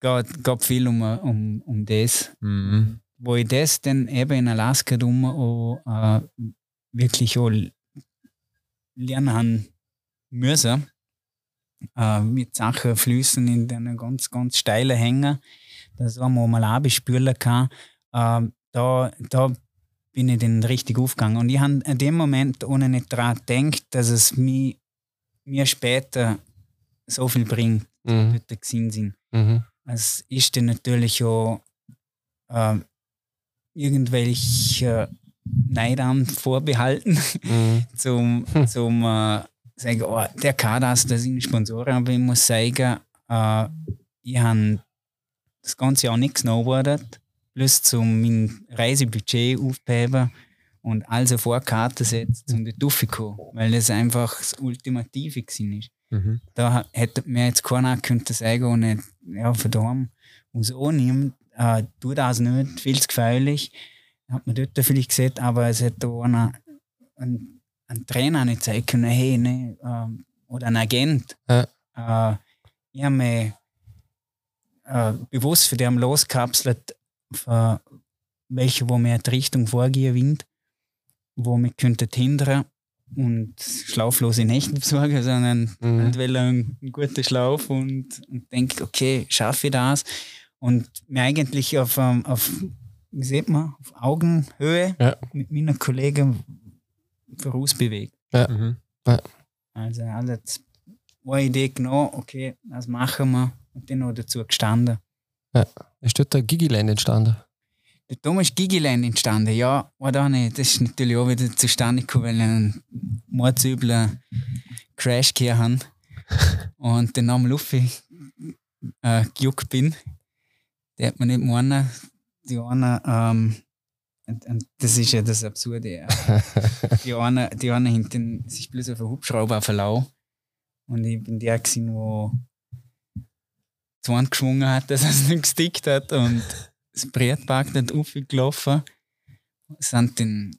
geht, geht viel um, um, um das. Mhm. Wo ich das dann eben in Alaska drum auch, äh, wirklich auch lernen müssen, äh, mit Sachen fließen in einen ganz, ganz steilen Hänger das man mal abspülen kann, äh, da, da bin ich dann richtig aufgegangen. Und ich habe in dem Moment ohne nicht daran gedacht, dass es mir, mir später so viel bringt, mhm. dort gesehen sind. Mhm. Es ist dann natürlich auch äh, irgendwelche Neidern vorbehalten, mhm. zum, hm. zum äh, sagen, oh, der kann das, das sind Sponsoren, aber ich muss sagen, äh, ich habe das ganze Jahr nicht snowboardet, plus zum mein Reisebudget aufzuheben und also vor Karte setzt um die Duffiko, weil das einfach das Ultimative ist. Mhm. Da hätte mir jetzt keiner könnte sagen, ohne, ja, von daheim aus ohne äh, tu das nicht, viel zu gefährlich. Hat man dort vielleicht gesehen, aber es hätte da einer, ein, ein Trainer nicht sagen können, hey, ne, äh, oder ein Agent. Ja. Äh, ich habe mich äh, bewusst für die haben loskapselt, für welche, wo mehr die Richtung vorgehen Wind, wo wir könnte hindern und schlaflose Nächte besorgen, sondern mhm. entweder einen, einen guten Schlaf und, und denkt, okay, schaffe ich das und mir eigentlich auf, ähm, auf wie sieht man, auf Augenhöhe ja. mit meinen Kollegen vorausbewegt. Ja. Mhm. Ja. Also alles eine Idee genommen, okay, das machen wir und dann noch dazu gestanden. Ja. Ist dort der Gigiland entstanden? Der Thomas Gigiland entstanden, ja, oder nicht. Das ist natürlich auch wieder zustande gekommen, weil ich einen mordsüblen Crash gehabt haben und den Namen Luffy äh, gejuckt bin. Der hat mir nicht meinen, die einen, ähm, und, und, das ist ja das Absurde. die einen, die einen hinten sich bloß auf einen Hubschrauber verlau. Und ich bin der gewesen, der Zorn geschwungen hat, dass er es nicht gestickt hat und das Brettpark nicht aufgelaufen. Sind dann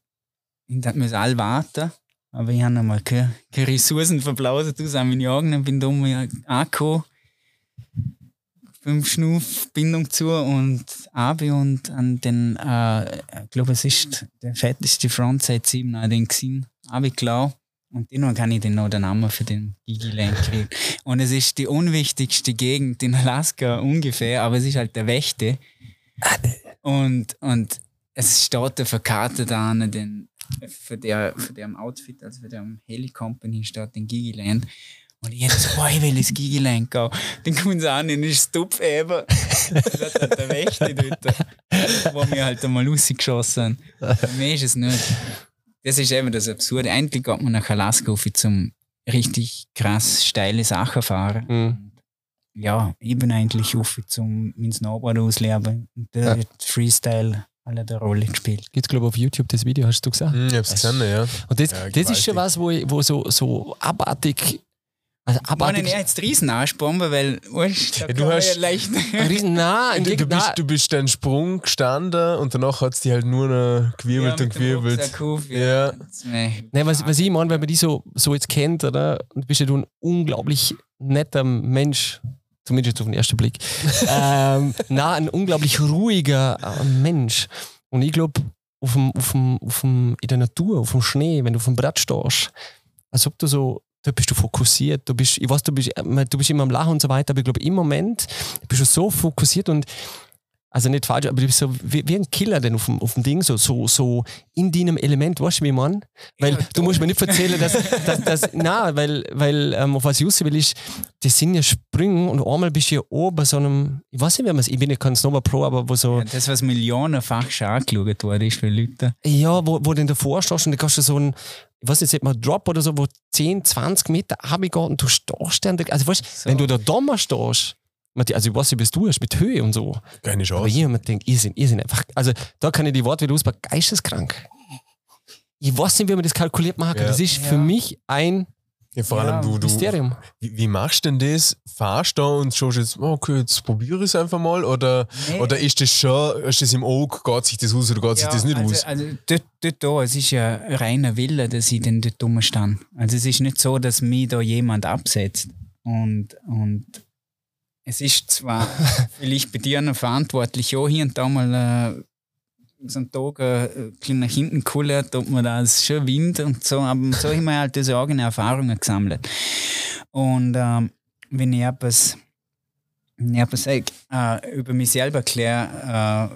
ich müssen alle warten. Aber ich habe einmal keine, keine Ressourcen verblasen, du sind meine Jagen, dann bin ich da mal angekommen. Fünf Schnuf, Bindung zu und Abi und an den, äh, ich glaube, es ist der fetteste Frontside 7, an den gesehen, Abi klar. Und den kann ich den noch den Namen für den Gigiland kriegen. Und es ist die unwichtigste Gegend in Alaska ungefähr, aber es ist halt der Wächte. Und, und es steht der verkartet an den, für der, für der Outfit, also für der Heli Company steht den Gigiland. Und ich hätte boah, ich will das Gigiland gehen. Dann kommen sie an, dann ist es Tupf eben. Der Wächte dort, wo wir halt einmal rausgeschossen haben. Für mich ist es nicht das ist eben das Absurde. Eigentlich geht man nach Alaska auf zum richtig krass steile Sachen fahren. Mhm. Ja, ich bin eigentlich auf zum mein Snowboard ausleben und der ja. Freestyle alle der Rolle gespielt. Gibt es, glaube ich, auf YouTube das Video, hast du gesagt? Mhm, ich hab's gesehen, ja. Und das, ja, das ist schon was, wo, ich, wo so, so abartig also abartig. Ich meine, jetzt Riesenarschbombe, weil weißt, ja, du hast ja leicht. Riesen, nein, du, du, bist, du bist den Sprung gestanden und danach hat es dich halt nur noch gewirbelt ja, und gewirbelt. Auf, ja. ja. Nein, was, was ich meine, wenn man die so, so jetzt kennt, oder? Und bist ja du ein unglaublich netter Mensch, zumindest auf den ersten Blick. ähm, na, ein unglaublich ruhiger äh, Mensch. Und ich glaube, auf dem, auf dem, auf dem, in der Natur, auf dem Schnee, wenn du auf dem Brett stehst, als ob du so da bist du fokussiert, du bist, ich weiß, du bist, äh, du bist immer am Lachen und so weiter, aber ich glaube, im Moment bist du so fokussiert und also nicht falsch, aber du bist so wie, wie ein Killer denn auf dem, auf dem Ding, so, so, so in deinem Element, weißt du, wie man? Weil ja, du musst mir nicht erzählen, dass, dass, dass na, weil, weil ähm, auf was ich will, ist, das sind ja Sprünge und einmal bist du ja oben bei so einem, ich weiß nicht, wie man es, ich bin ja kein Snowboard Pro, aber wo so. Ja, das, was millionenfach schon angeschaut worden ist für Leute. Ja, wo, wo du davor stehst und du kannst du so ein, ich weiß nicht, jetzt mal Drop oder so, wo 10, 20 Meter runtergeht und du stehst dann, also weißt, so. wenn du da dummer stehst, also ich weiß nicht, was du hast mit Höhe und so. Keine Chance. Aber jemand denkt, ihr seid, ihr seid einfach, also da kann ich die Worte wieder ausbauen, geisteskrank. Ich weiß nicht, wie man das kalkuliert machen kann. Ja. Das ist ja. für mich ein ja, vor allem du, du Mysterium. Wie, wie, machst du denn das? Fahrst du da und schaust jetzt, oh, okay, jetzt probiere ich es einfach mal? Oder, nee. oder ist das schon, ist das im Auge, geht sich das aus oder geht sich das nicht also, aus? Also dort, dort da, es ist ja reiner Wille, dass ich dann dort stand. Also es ist nicht so, dass mich da jemand absetzt. Und, und es ist zwar vielleicht bei dir noch verantwortlich, auch hier und da mal äh, so einen Tag äh, nach hinten kullert, ob man da schon Wind und so, aber so haben wir halt diese eigenen Erfahrungen gesammelt. Und ähm, wenn ich etwas, wenn ich etwas äh, über mich selber erkläre,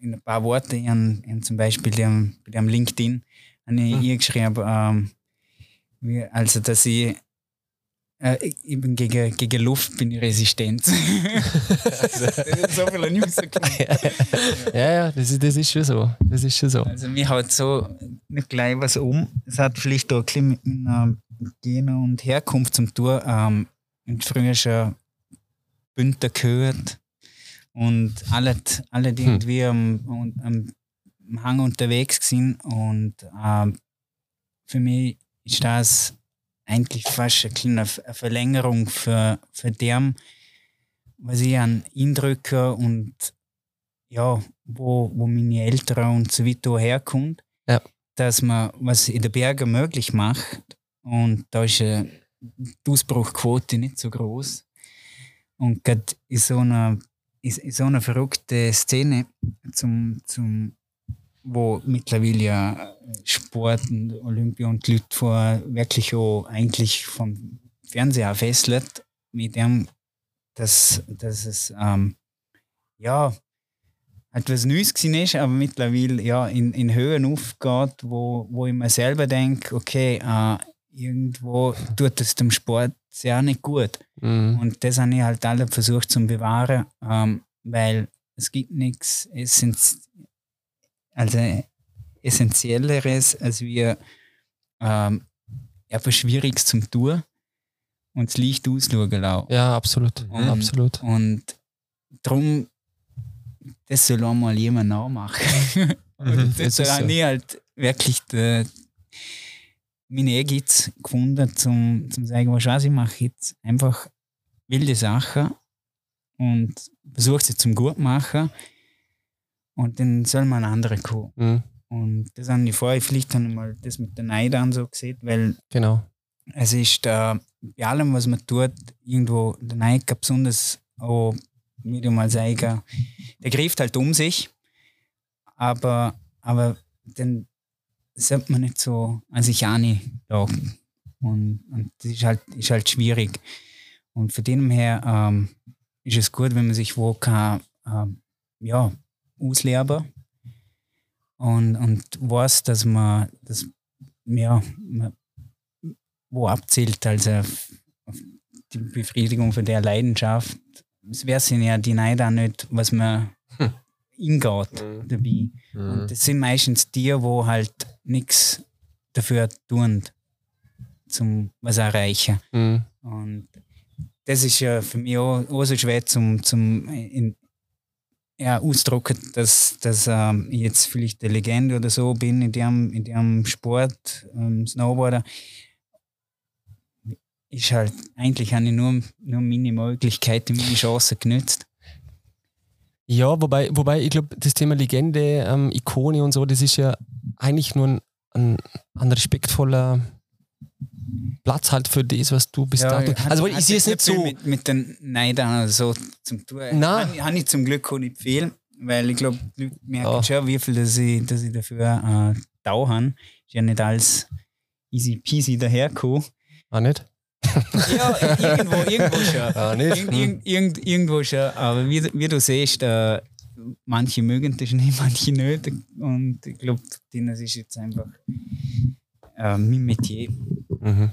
äh, in ein paar Worten, ich zum Beispiel dem, bei dem LinkedIn, habe ich mhm. geschrieben, ähm, wie, also dass ich äh, ich bin gegen, gegen Luft bin ich resistent. also, so viele News Ja, ja, das ist, das ist schon so. Das ist schon so. Also mir hat so nicht gleich was um. Es hat vielleicht auch ein bisschen mit einer Gene und Herkunft zum Tour. Ähm, früher schon Bündner gehört und alle, alle die hm. irgendwie am, am, Hang unterwegs sind und ähm, für mich ist das eigentlich fast eine kleine Verlängerung für, für dem, was ich an Eindrücken und ja, wo, wo meine Eltern und so weiter herkommt, ja. dass man was in den Bergen möglich macht und da ist die Ausbruchquote nicht so groß und gerade in so einer in so einer verrückten Szene zum, zum wo mittlerweile ja Sport und Olympia und die Leute vor wirklich auch eigentlich vom Fernseher fesselt, mit dem, dass, dass es ähm, ja halt was Neues gewesen ist, aber mittlerweile ja in, in Höhen aufgeht, wo, wo ich mir selber denke, okay, äh, irgendwo tut es dem Sport sehr nicht gut. Mhm. Und das habe ich halt alle versucht zu bewahren, ähm, weil es gibt nichts also essentielleres als wir ähm, etwas Schwieriges zum Tun und das Licht ausschauen lassen. Ja, absolut. Und, absolut. Und darum, das soll einmal jemand nachmachen. mhm, das, das habe so. ich halt wirklich die, meine Ehrgeiz gefunden, zum, zum sagen, was ich mache jetzt einfach wilde Sachen und versuche sie zum gut machen und dann soll man andere kommen. Mhm. und das haben die vorher, vielleicht wir mal das mit der Neid an so gesehen, weil Genau. es ist äh, bei allem, was man tut, irgendwo der Neid besonders auch, wie du mal sagen, der greift halt um sich, aber, aber dann sollte man nicht so an sich anlagen. Und, und das ist halt, ist halt schwierig. Und von dem her ähm, ist es gut, wenn man sich wo kann, ähm, ja, ausleben und, und weiß, dass man, dass, ja, man wo abzielt, also auf, auf die Befriedigung von der Leidenschaft. Es wäre sind ja die Neid auch nicht, was man Hm. ingeht dabei. Mhm. Und das sind meistens die, wo halt nichts dafür tun, zum was erreichen. Mhm. Und das ist ja für mich auch, auch so schwer zum, zum in, ja, ausdrucken, dass, dass ähm, ich jetzt vielleicht eine Legende oder so bin in dem, in dem Sport, ähm, Snowboarder. Ist halt, eigentlich habe ich nur, nur meine Möglichkeiten, meine Chancen genützt. Ja, wobei, wobei ich glaube, das Thema Legende, ähm, Ikone und so, das ist ja eigentlich nur ein, ein, ein respektvoller Platz halt für das, was du bis dato. hat- Also ich sehe es nicht so. Mit, mit den Neidern oder so zum tun. Nein. Habe hab ich zum Glück auch nicht viel, weil ich glaube, die Leute merken Ja. schon, wie viel dass ich, dass ich dafür äh, dauern. Ist ja nicht alles easy peasy dahergekommen. Ah, nicht? Ja, irgendwo, irgendwo schon. Ah, nicht? Irgend, irgend, irgend, irgendwo schon. Aber wie, wie du siehst, äh, manche mögen das nicht, manche nicht. Und ich glaube, das ist jetzt einfach äh, mein Metier. Mhm.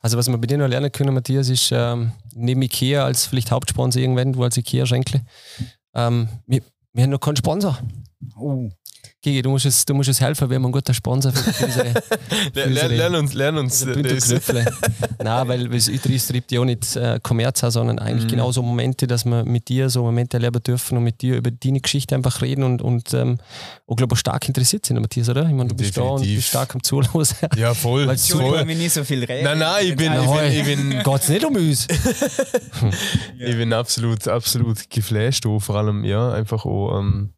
Also was wir bei dir noch lernen können, Matthias, ist ähm, neben Ikea als vielleicht Hauptsponsor irgendwann, du als Ikea-Schenkle, ähm, wir, wir haben noch keinen Sponsor. Oh. Gigi, du musst uns, du musst uns helfen, wir haben einen guten Sponsor für, für unsere, Lern, uns, lern uns. Bündnerknöpfle. Nein, weil es es treibt ja auch nicht äh, Kommerz an, sondern eigentlich Mhm. genau so Momente, dass wir mit dir so Momente erleben dürfen und mit dir über deine Geschichte einfach reden und, und ähm, auch, glaube ich, stark interessiert sind, Matthias, oder? Ich meine, du bist da und bist stark am Zuhören. Ja, voll. Weil voll. ich nicht so viel rede. Nein, nein, ich bin, Also, ich bin, ich bin, Geht es nicht um uns? ich bin absolut, absolut geflasht, auch, vor allem, ja, einfach auch, ähm,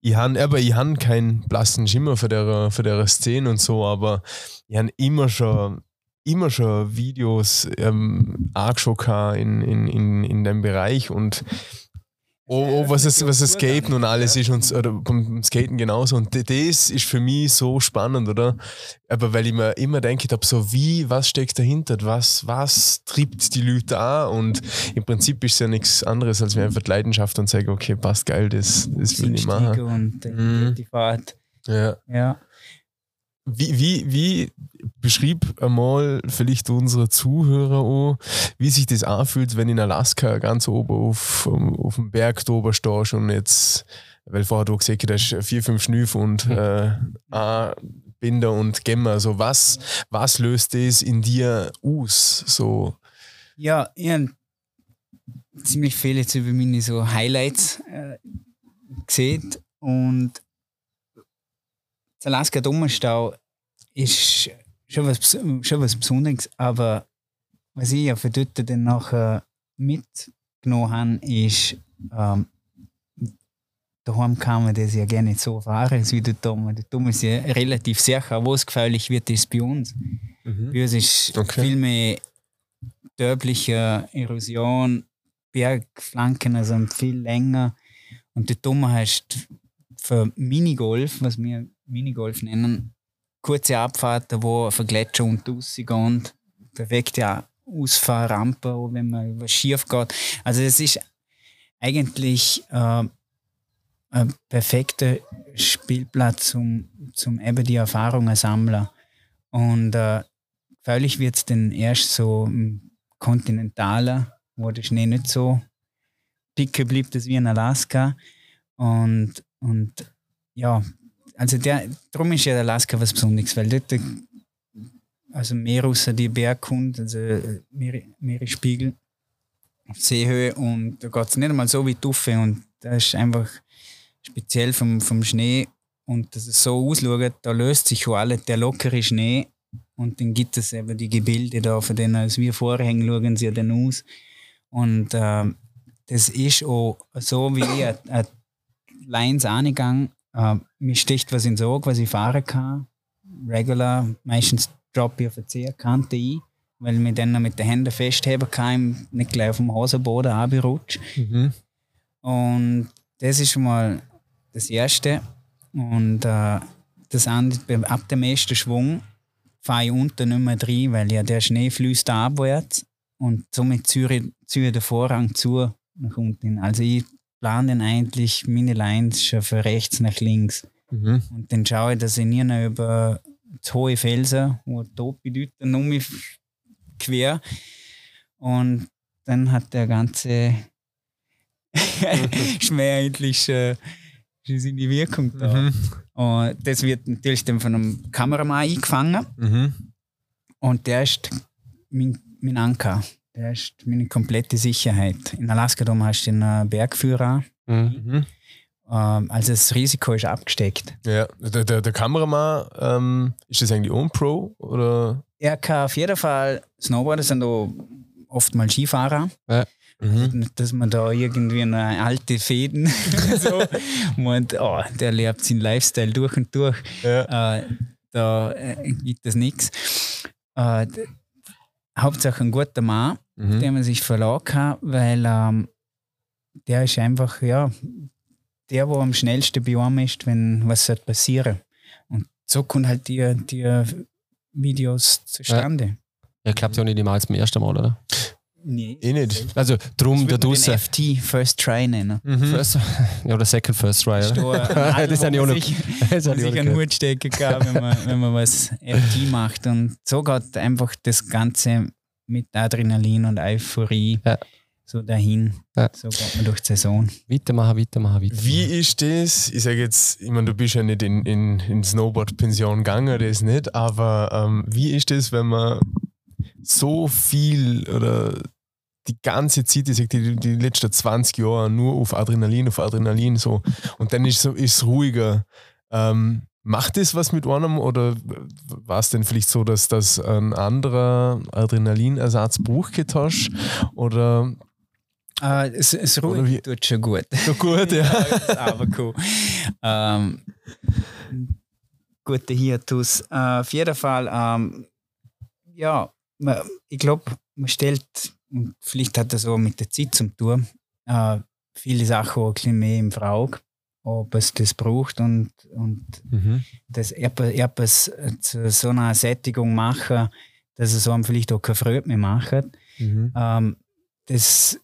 ich habe, aber ich habe keinen blassen Schimmer für der, für der Szene und so, aber ich habe immer schon, immer schon Videos ähm, angeschaut in, in, in, in dem Bereich und Oh, oh, was, es, was das Skaten und alles ist und oder beim Skaten genauso. Und das ist für mich so spannend, oder? Aber weil ich mir immer denke, ich so wie, was steckt dahinter? Was, was triebt die Leute an? Und im Prinzip ist es ja nichts anderes, als mir einfach die Leidenschaft und sage, okay, passt geil, das, das will ich machen. Und äh, Mhm. die Fahrt. Ja. Ja. Wie, wie, wie beschrieb einmal vielleicht unsere Zuhörer auch, wie sich das anfühlt, wenn in Alaska ganz oben auf, auf dem Berg da oben stehst und jetzt, weil vorher du gesagt hast, vier, fünf Schnüff und äh, ein Binder und Gemmer. Also was, was löst das in dir aus? So, Ja, ich habe ziemlich viel jetzt über meine so Highlights äh, gesehen und das Alaska Dommerstau ist schon was, schon was Besonderes, aber was ich ja für dort dann nachher mitgenommen habe, ist, ähm, daheim kann man das ja gerne nicht so fahren, wie dort oben. Dort oben ist ja relativ sicher, wo es gefährlich wird, ist bei uns. Bei uns ist Okay. viel mehr dörbliche Erosion, Bergflanken, also viel länger. Und dort oben hast für Minigolf, was wir Minigolf nennen, kurze Abfahrten, wo ein Gletscher und rausgehen. Perfekte Ausfahrrampe, wenn man über schief geht. Also es ist eigentlich äh, ein perfekter Spielplatz, um, zum eben die Erfahrungen sammeln. Und äh, gefährlich wird es dann erst so im Kontinentalen, wo der Schnee nicht so dicke bleibt als wie in Alaska. Und, und ja, also der, darum ist ja Alaska was Besonderes, weil dort äh, also mehr außer die Berghund, also äh, Meere, Meeresspiegel auf Seehöhe und da geht es nicht einmal so wie Tuffe und das ist einfach speziell vom, vom Schnee und dass es so ausschaut, da löst sich schon alles der lockere Schnee und dann gibt es eben die Gebilde da, von denen als wir vorhängen, schauen sie ja dann aus. Und ähm, das ist auch so, wie ich ein Lines angegangen äh, mir sticht was ins Auge, was ich fahren kann. Regular, meistens droppe ich auf eine C-Kante ein, weil ich mich dann noch mit den Händen festheben kann, nicht gleich auf dem Hosenboden abrutsche. Mhm. Und das ist schon mal das Erste. Und äh, das andere, ab dem ersten Schwung fahre ich unten nicht mehr rein, weil ja der Schnee fließt abwärts und somit ziehe ich, ziehe ich den Vorrang zu nach unten. Also ich plane dann eigentlich meine Lines schon von rechts nach links. Mhm. Und dann schaue ich, dass ich nie noch über hohe Felsen, wo dort dann um mich quer. Und dann hat der ganze Schmäh eigentlich schon, schon seine Wirkung da. Mhm. Und das wird natürlich dann von einem Kameramann eingefangen. Mhm. Und der ist mein, mein Anker. Der ist meine komplette Sicherheit. In Alaska da hast du einen Bergführer. Mhm. Ähm, also das Risiko ist abgesteckt. Ja, der, der, der Kameramann, ähm, ist das eigentlich on Pro oder? Er kann auf jeden Fall Snowboarder sind da oft mal Skifahrer. Mhm. Nicht, dass man da irgendwie eine alte Fäden so meint, oh, der lebt seinen Lifestyle durch und durch. Ja. Äh, da äh, gibt es nichts. Äh, Hauptsache ein guter Mann, Mhm. den man sich verlassen kann, weil ähm, der ist einfach, ja, der, der am schnellsten bei einem ist, wenn was passieren. Und so kommen halt die, die Videos zustande. Ja, klappt ja auch nicht immer zum ersten Mal, oder? Nee. Eh nicht. Also drum der den Dusse. FT First Try nennen. Mhm. First, ja, oder Second First Try, Ist oder? da Das ich wo noch- man sich- Das wo ich noch einen gehört. Hut stecken kann, wenn man, wenn man was FT macht. Und so geht einfach das Ganze mit Adrenalin und Euphorie Ja. so dahin. Ja. So geht man durch die Saison. Weitermachen, weitermachen, weitermachen. Wie ist das? Ich sage jetzt, ich meine, du bist ja nicht in, in, in Snowboard-Pension gegangen, das nicht, aber ähm, wie ist das, wenn man so viel oder die ganze Zeit, ich sag die, die letzten 20 Jahre nur auf Adrenalin, auf Adrenalin so und dann ist so ist ruhiger. Ähm, macht das was mit einem oder war es denn vielleicht so, dass das ein anderer Adrenalinersatz hast oder Äh, es, es ruhig tut schon gut. so gut, ja? aber cool. Ähm, gute Hiatus. Äh, auf jeden Fall, ähm, ja, man, ich glaube, man stellt, und vielleicht hat das auch mit der Zeit zu tun, äh, viele Sachen auch ein bisschen mehr im Frage, ob es das braucht und, und Mhm. das etwas, zu so einer Sättigung machen, dass es einem vielleicht auch keine Freude mehr macht. Mhm. Ähm, das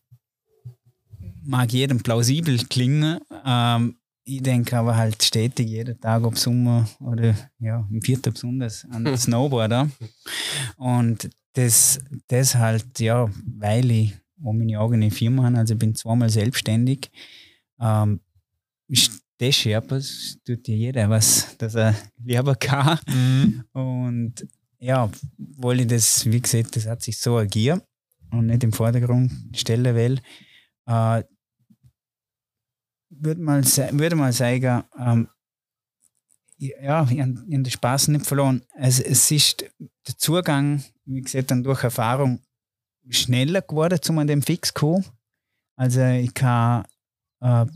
mag jedem plausibel klingen. Ähm, ich denke aber halt stetig jeden Tag ob Sommer oder ja, im Viertel besonders an den Snowboarder. Und das, das halt, ja, weil ich auch meine eigene Firma habe, also ich bin zweimal selbstständig, ähm, das schon etwas, tut ja jeder was, dass er lieber kann. Mhm. Und ja, weil ich das, wie gesagt, das hat sich so ergeben und nicht im Vordergrund stellen will, äh, würde mal, würde mal sagen, ähm, ja, ich habe den Spaß nicht verloren. Es, es ist der Zugang, wie gesagt, dann durch Erfahrung schneller geworden, an dem Fix zu kommen. Also ich kann äh,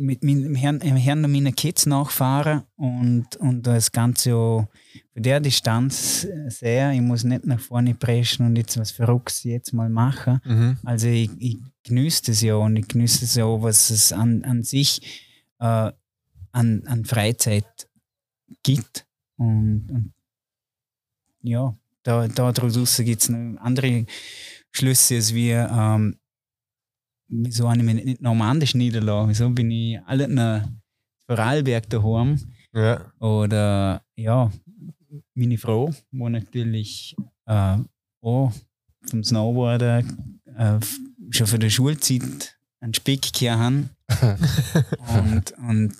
mit meinem Herrn, im Herrn meiner Kids nachfahren und, und das Ganze auch für der Distanz sehr. Ich muss nicht nach vorne preschen und jetzt was Verrücktes jetzt mal machen. Mhm. Also ich, ich genieße das ja und ich genieße das ja auch, was es an, an sich äh, an, an Freizeit gibt. Und, und ja, da, da daraus gibt es noch andere Schlüsse, als wie ähm, wieso habe ich mich nicht anders niederlassen? Wieso bin ich alle nach Vorarlberg daheim? Ja. Oder ja, meine Frau, wo natürlich äh, auch vom Snowboarder äh, schon für die Schulzeit einen Spick gehabt haben. und, und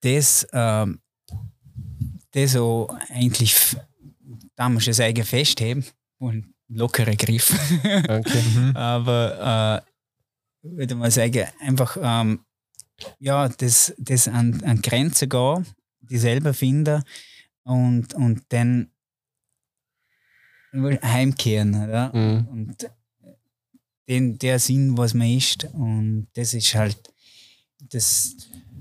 das, ähm, das auch eigentlich, f- da muss ich es eigentlich festheben und lockere Griff. Okay. Mhm. Aber äh, würde mal sagen, einfach ähm, ja, das, das an, an Grenzen gehen, die selber finden und, und dann heimkehren. Oder? Mhm. Und den, der Sinn, was man ist. Und das ist halt, das,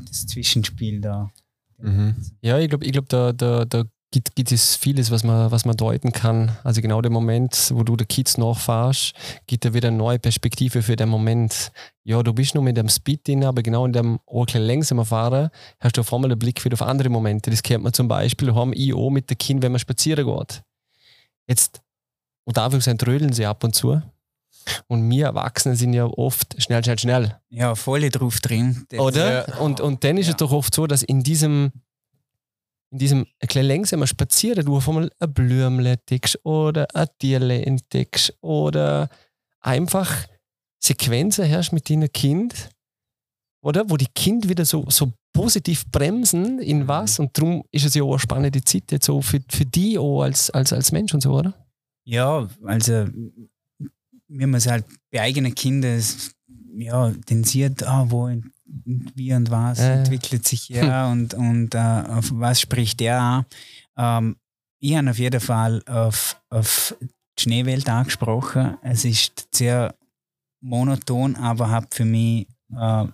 das Zwischenspiel da. Mhm. Ja, ich glaube, ich glaub, da, da, da gibt, gibt es vieles, was man, was man deuten kann. Also genau der Moment, wo du der Kids nachfährst, gibt da wieder eine neue Perspektive für den Moment. Ja, du bist nur mit dem Speed drin, aber genau in dem auch ein langsamer Fahren hast du auf einmal den Blick wieder auf andere Momente. Das kennt man zum Beispiel, haben auch mit den Kindern, wenn man spazieren geht. Jetzt, und dafür sind trödeln sie ab und zu. Und wir Erwachsene sind ja oft schnell, schnell, schnell. Ja, voll drauf drin. Das- Oder? Und, und dann ist Ja. es doch oft so, dass in diesem, in diesem ein bisschen langsamer Spazieren du auf einmal ein Blümle entdeckst oder ein Tierle entdeckst oder einfach Sequenzen herrscht mit deinem Kind, oder? Wo die Kind wieder so, so positiv bremsen in was und darum ist es ja auch eine spannende Zeit jetzt so für, für die auch als, als, als Mensch und so, oder? Ja, also wenn man es halt bei eigenen Kindern ja, den sieht, ah, wo und wie und was Äh. entwickelt sich er und, und äh, auf was spricht er an. Ähm, ich habe auf jeden Fall auf, auf die Schneewelt angesprochen. Es ist sehr monoton, aber hat für mich äh,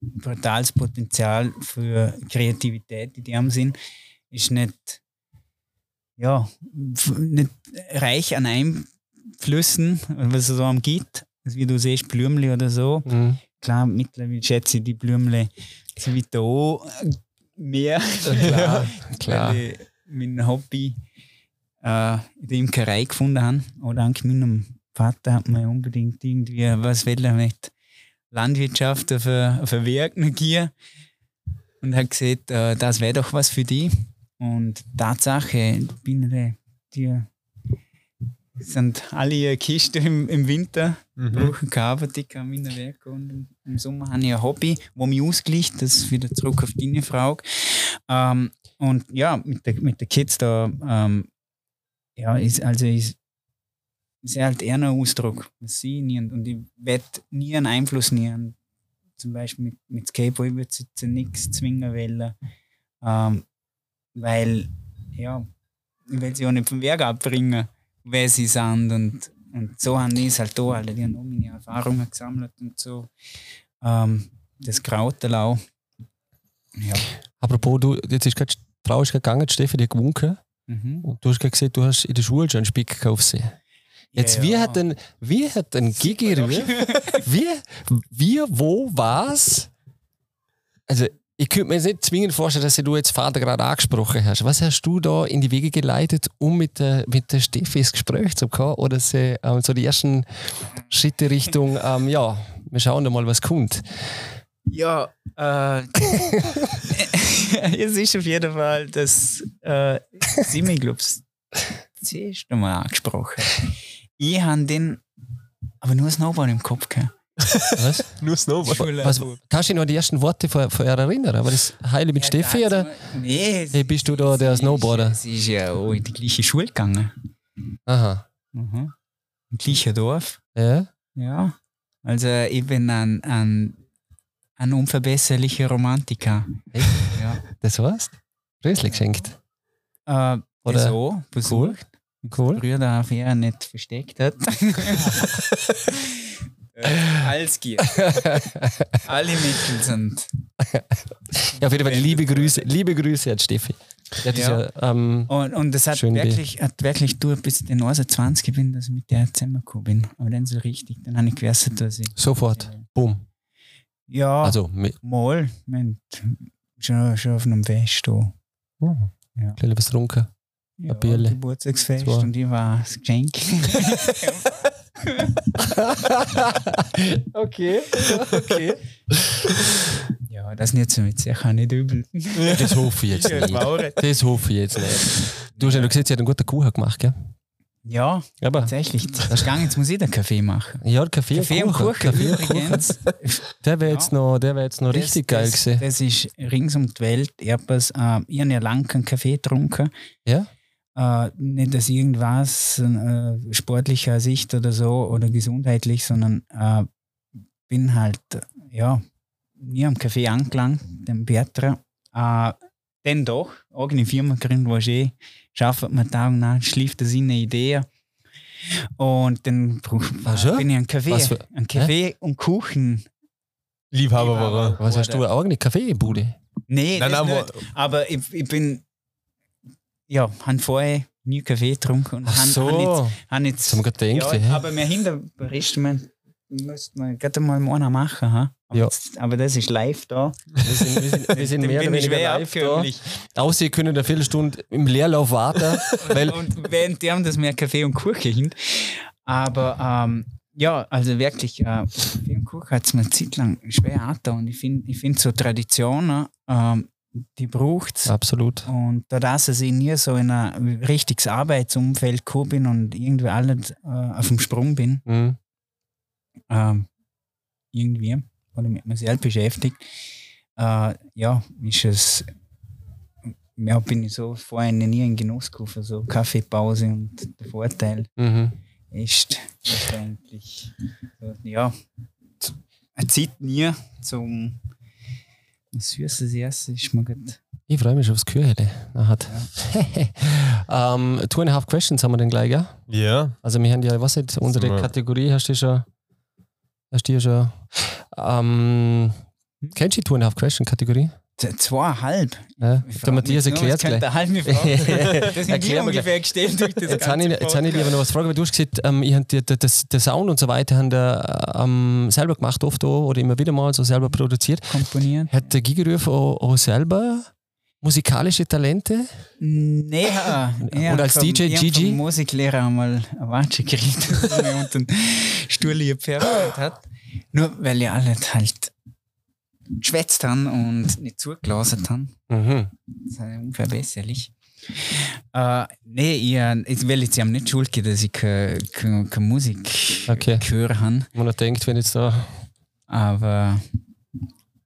brutales Potenzial für Kreativität in dem Sinn. Ist nicht, ja, nicht reich an Einflüssen, was es so am gibt. Wie du siehst, Blümli oder so. Mhm. Klar, mittlerweile schätze ich die Blümle so wie da auch mehr. Klar, klar. Weil ich mein Hobby äh, in der Imkerei gefunden habe. Auch dank meinem Vater hat man unbedingt irgendwie was will er mit Landwirtschaft Werk negieren und hat gesagt, äh, das wäre doch was für die. Und Tatsache, bin die sind alle ihre Kisten im, im Winter Mhm. brauchen keine Arbeit, ich kann meine Werke und im- Sommer habe ich ein Hobby, wo mich ausgleicht, das ist wieder zurück auf deine Frage. Ähm, und ja, mit den mit der Kids da, ähm, ja, ist, also ist, ist halt eher ein Ausdruck, was sie nie und, ich werde nie einen Einfluss nehmen. Zum Beispiel mit, mit Skateboard würde ich jetzt nichts zwingen wollen, ähm, weil, ja, ich will sie auch nicht vom Werk abbringen, wer sie sind und und so haben die es halt da alle, die haben auch meine Erfahrungen gesammelt und so. Ähm, das Krauterlau. Ja. Apropos, du, jetzt ist gerade die Frau ist gegangen, Steffi, die hat gewunken. Mhm. Und du hast gesagt, du hast in der Schule schon einen Spick gekauft. sie. Jetzt, Ja, wie ja. hat denn, wie hat denn Gigi, wie, wie, wie, wo, was? Also, ich könnte mir jetzt nicht zwingend vorstellen, dass du jetzt Vater gerade angesprochen hast. Was hast du da in die Wege geleitet, um mit der, mit der Steffi ins Gespräch zu kommen? Oder sie, ähm, so die ersten Schritte Richtung, ähm, ja, wir schauen da mal, was kommt. Ja, äh, es ist auf jeden Fall, dass äh, sie mich, glaube ich, das angesprochen. Ich habe den, aber nur Snowboard im Kopf gehabt. Was? Nur Snowboard. was kannst du dich noch an die ersten Worte von, von ihr erinnern? War das Heile mit Steffi Ja, oder? das- Nee, Hey, bist du da der Snowboarder? Ist, sie ist ja auch in die gleiche Schule gegangen. Aha. Mhm. Im gleichen Dorf. Ja. Ja. Also ich bin ein, ein, ein unverbesserlicher Romantiker. Echt? Ja. Das heißt? Rösli geschenkt. Äh, Oder- so, besucht. Cool. Früher der Affäre nicht versteckt hat. äh, alles geht. Alle Mittel sind. Ja, auf jeden Fall liebe Grüße, liebe Grüße an Steffi. Ja, Ja. ähm, Und, und das hat wirklich, hat wirklich durch, bis ich den 29 bin, dass ich mit der zusammengekommen bin. Aber dann so richtig. Dann habe ich gewusst, dass ich. sofort. Boom. Ja, Also, mal. Moment, schon, schon auf einem Fest da. oh, Ja. kleine was getrunken. Ja. Geburtstagsfest So. und ich war das Geschenk. okay, okay. ja, das nicht so mit sicher nicht übel. Das hoffe ich jetzt Ja, nicht. Das hoffe ich jetzt nicht. Du hast ja noch gesehen, sie hat einen guten Kuchen gemacht, gell? Ja, Aber, tatsächlich. Das ist gegangen, jetzt muss ich den Kaffee machen. ja, der Kaffee, Kaffee und Kuchen, Kaffee und Kuchen. übrigens. Der wäre Ja. jetzt noch, der wär jetzt noch richtig geil das, gewesen. Das ist rings um die Welt. Äh, ich habe ja lange keinen Kaffee getrunken. Ja? Äh, nicht aus irgendwas äh, sportlicher Sicht oder so oder gesundheitlich, sondern äh, bin halt, äh, ja, nie am Kaffee angelangt, dem Bertra. Äh, dann doch, eigene Firma gegründet, wo ich eh schafft man Tag und Nacht, schläft das in eine Idee. Und dann so? bin ich einen Kaffee, für- einen Kaffee und Kuchen Liebhaber war er. Was hast du, eine eigene Kaffeebude? Nee, Nein, das nein, nicht. aber ich, ich bin, ja, han vorher nie Kaffee getrunken und Ach han, so. han jetzt, han jetzt haben gedacht, ja, hä? aber wir hinter man müsste man gerade mal einer machen, ha? Aber, Ja. jetzt, aber das ist live da. Wir sind, wir sind, wir sind mehr oder weniger schwer live da. Außer ihr könnt eine Viertelstunde im Leerlauf warten, weil Und während die haben das mehr Kaffee und Kuchen hin. Aber ähm, ja, also wirklich, äh, Kaffee und Kuchen hat es mir eine Zeit lang schwer angetan. Und ich finde ich find so Traditionen, ähm, die braucht es. absolut. Und da dass ich nie so in ein richtiges Arbeitsumfeld gekommen bin und irgendwie alle äh, auf dem Sprung bin, Mhm. ähm, irgendwie, oder mit mir selbst beschäftigt, äh, ja, ist es, ja, bin ich so vorher nie in Genuss gekommen, so Kaffeepause und der Vorteil Mhm. ist letztendlich, so, ja, eine Zeit nie zum süßes Essen ist mir gut. Ich freue mich aufs Kühlhelle. Hat. ähm, two and a half questions haben wir dann gleich, gell? Ja. Also wir haben ja, was nicht, unsere wir- Kategorie hast du schon, hast du ja schon, ähm, kennst du die Two and a half Question Kategorie? Zweieinhalb. Ja, Ich der Matthias erklärt gleich. Das sind mir ungefähr gestellt durch das Jetzt habe ich, jetzt habe ich dir aber noch was fragen, weil du hast gesagt, ähm, ich hab die, die, das, der Sound und so weiter haben der, ähm, selber gemacht, oft auch, oder immer wieder mal so selber produziert. komponieren. Hat der Gigerüf auch, auch selber musikalische Talente? Nee, ja, Und als vom- DJ, ich Gigi? vom Musiklehrer einmal eine Watsche gekriegt, dass er mir unter den Stuhl gepfercht hat. Nur weil ja alle halt geschwätzt haben und nicht zugelassen haben. Mhm. Das ist ja unverbesserlich. Äh, nee, ich, äh, ich will jetzt nicht schuld geben, dass ich keine, keine, keine Musik Okay. gehört habe. Man denkt, wenn jetzt da. Aber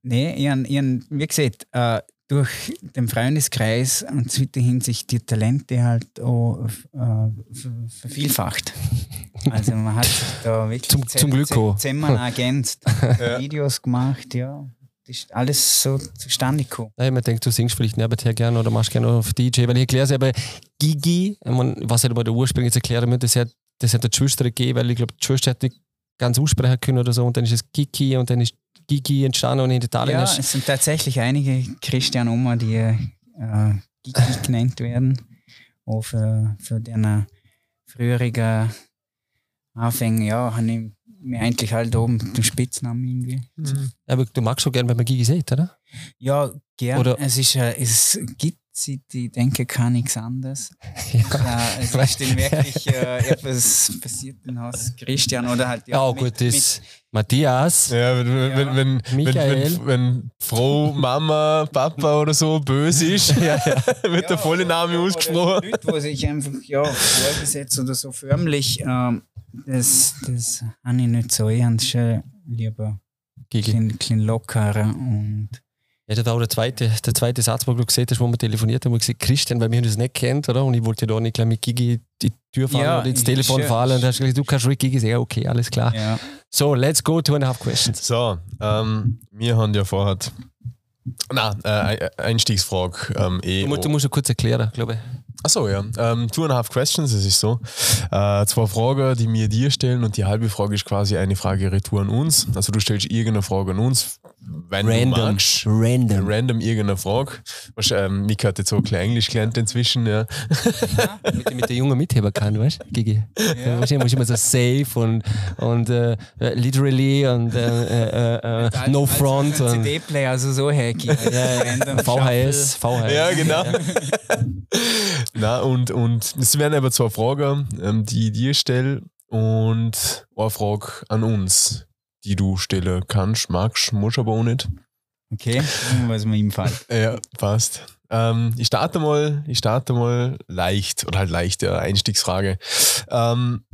nee, ich, hab- ich, hab, wie gesagt, äh, durch den Freundeskreis und zweite Hinsicht die Talente halt auch äh, ver- vervielfacht. Also man hat sich da wirklich Zum- zum Glück auch. zusammen ergänzt, Videos gemacht, ja. Ist alles so zustande gekommen. Nein, man denkt, du singst vielleicht nebenher gerne oder machst gerne auf DJ, weil ich erkläre es aber Gigi, was halt aber der Ursprung jetzt erklären muss, das hat, das hat der Schwester gegeben, weil ich glaube, die Schwester hat nicht ganz aussprechen können oder so und dann ist es Gigi und dann ist Gigi entstanden und in Italien Ja, es sind tatsächlich einige Christian Oma, die äh, Gigi genannt werden. Auch für, für den früheren Anfänge, ja, habe ich mir eigentlich halt oben den Spitznamen irgendwie. aber du magst schon gerne, wenn man Gigi sieht, oder? Ja, gerne. Oder- Es, ist, äh, es gibt seit ich denke, kann nichts anderes. Ja. Ja, es ist wirklich äh, etwas passiert in Haus Christian oder halt Ja, mit- gut, das Matthias. Ja, wenn, wenn, wenn, wenn, wenn, Michael. wenn, wenn Frau, Mama, Papa oder so böse ist, wird der volle Name ausgesprochen. Leute, wo sich einfach ja, vorgesetzt oder so förmlich, ähm, das, das habe ich nicht so. Ich habe es schon lieber Gigi. klein, klein lockerer und Ja, das war auch der zweite, der zweite Satz, wo du gesehen hast, wo wir telefoniert haben, wo ich gesagt Christian, weil wir uns nicht kennt, oder? Und ich wollte da nicht gleich mit Gigi die Tür fahren Ja, oder ins Telefon schön. fahren. Und hast du gesagt, du kannst ruhig Gigi sagen, ja, okay, alles klar. ja. So, let's go, two and a half questions. So, ähm, wir haben ja vorher. Na, äh, Einstiegsfrage. Ähm, eh, Du, musst- du musst ja kurz erklären, glaube ich. Achso, ja. Ähm, two and a half questions, es ist so. Äh, zwei Fragen, die wir dir stellen und die halbe Frage ist quasi eine Frage retour an uns. Also du stellst irgendeine Frage an uns, wenn du magst. Random. Random irgendeine Frage. Weißt, ähm, Mika hat jetzt so ein bisschen Englisch gelernt inzwischen, ja. Damit ich mit der jungen Mitheben kann, weißt du, Gigi? Ja. Weißt du, muss immer so safe und, und äh, literally und äh, äh, no front Also und CD-Player, also so hacky. Random VHS, VHS. Ja, genau. Na, und, und es werden aber zwei Fragen, ähm, die ich dir stelle und eine Frage an uns, die du stellen kannst, magst, musst aber auch nicht. Okay, was mir ihm fällt. Ja, passt. Ähm, ich starte mal, ich starte mal leicht, oder halt leicht, ja, Einstiegsfrage. Ähm,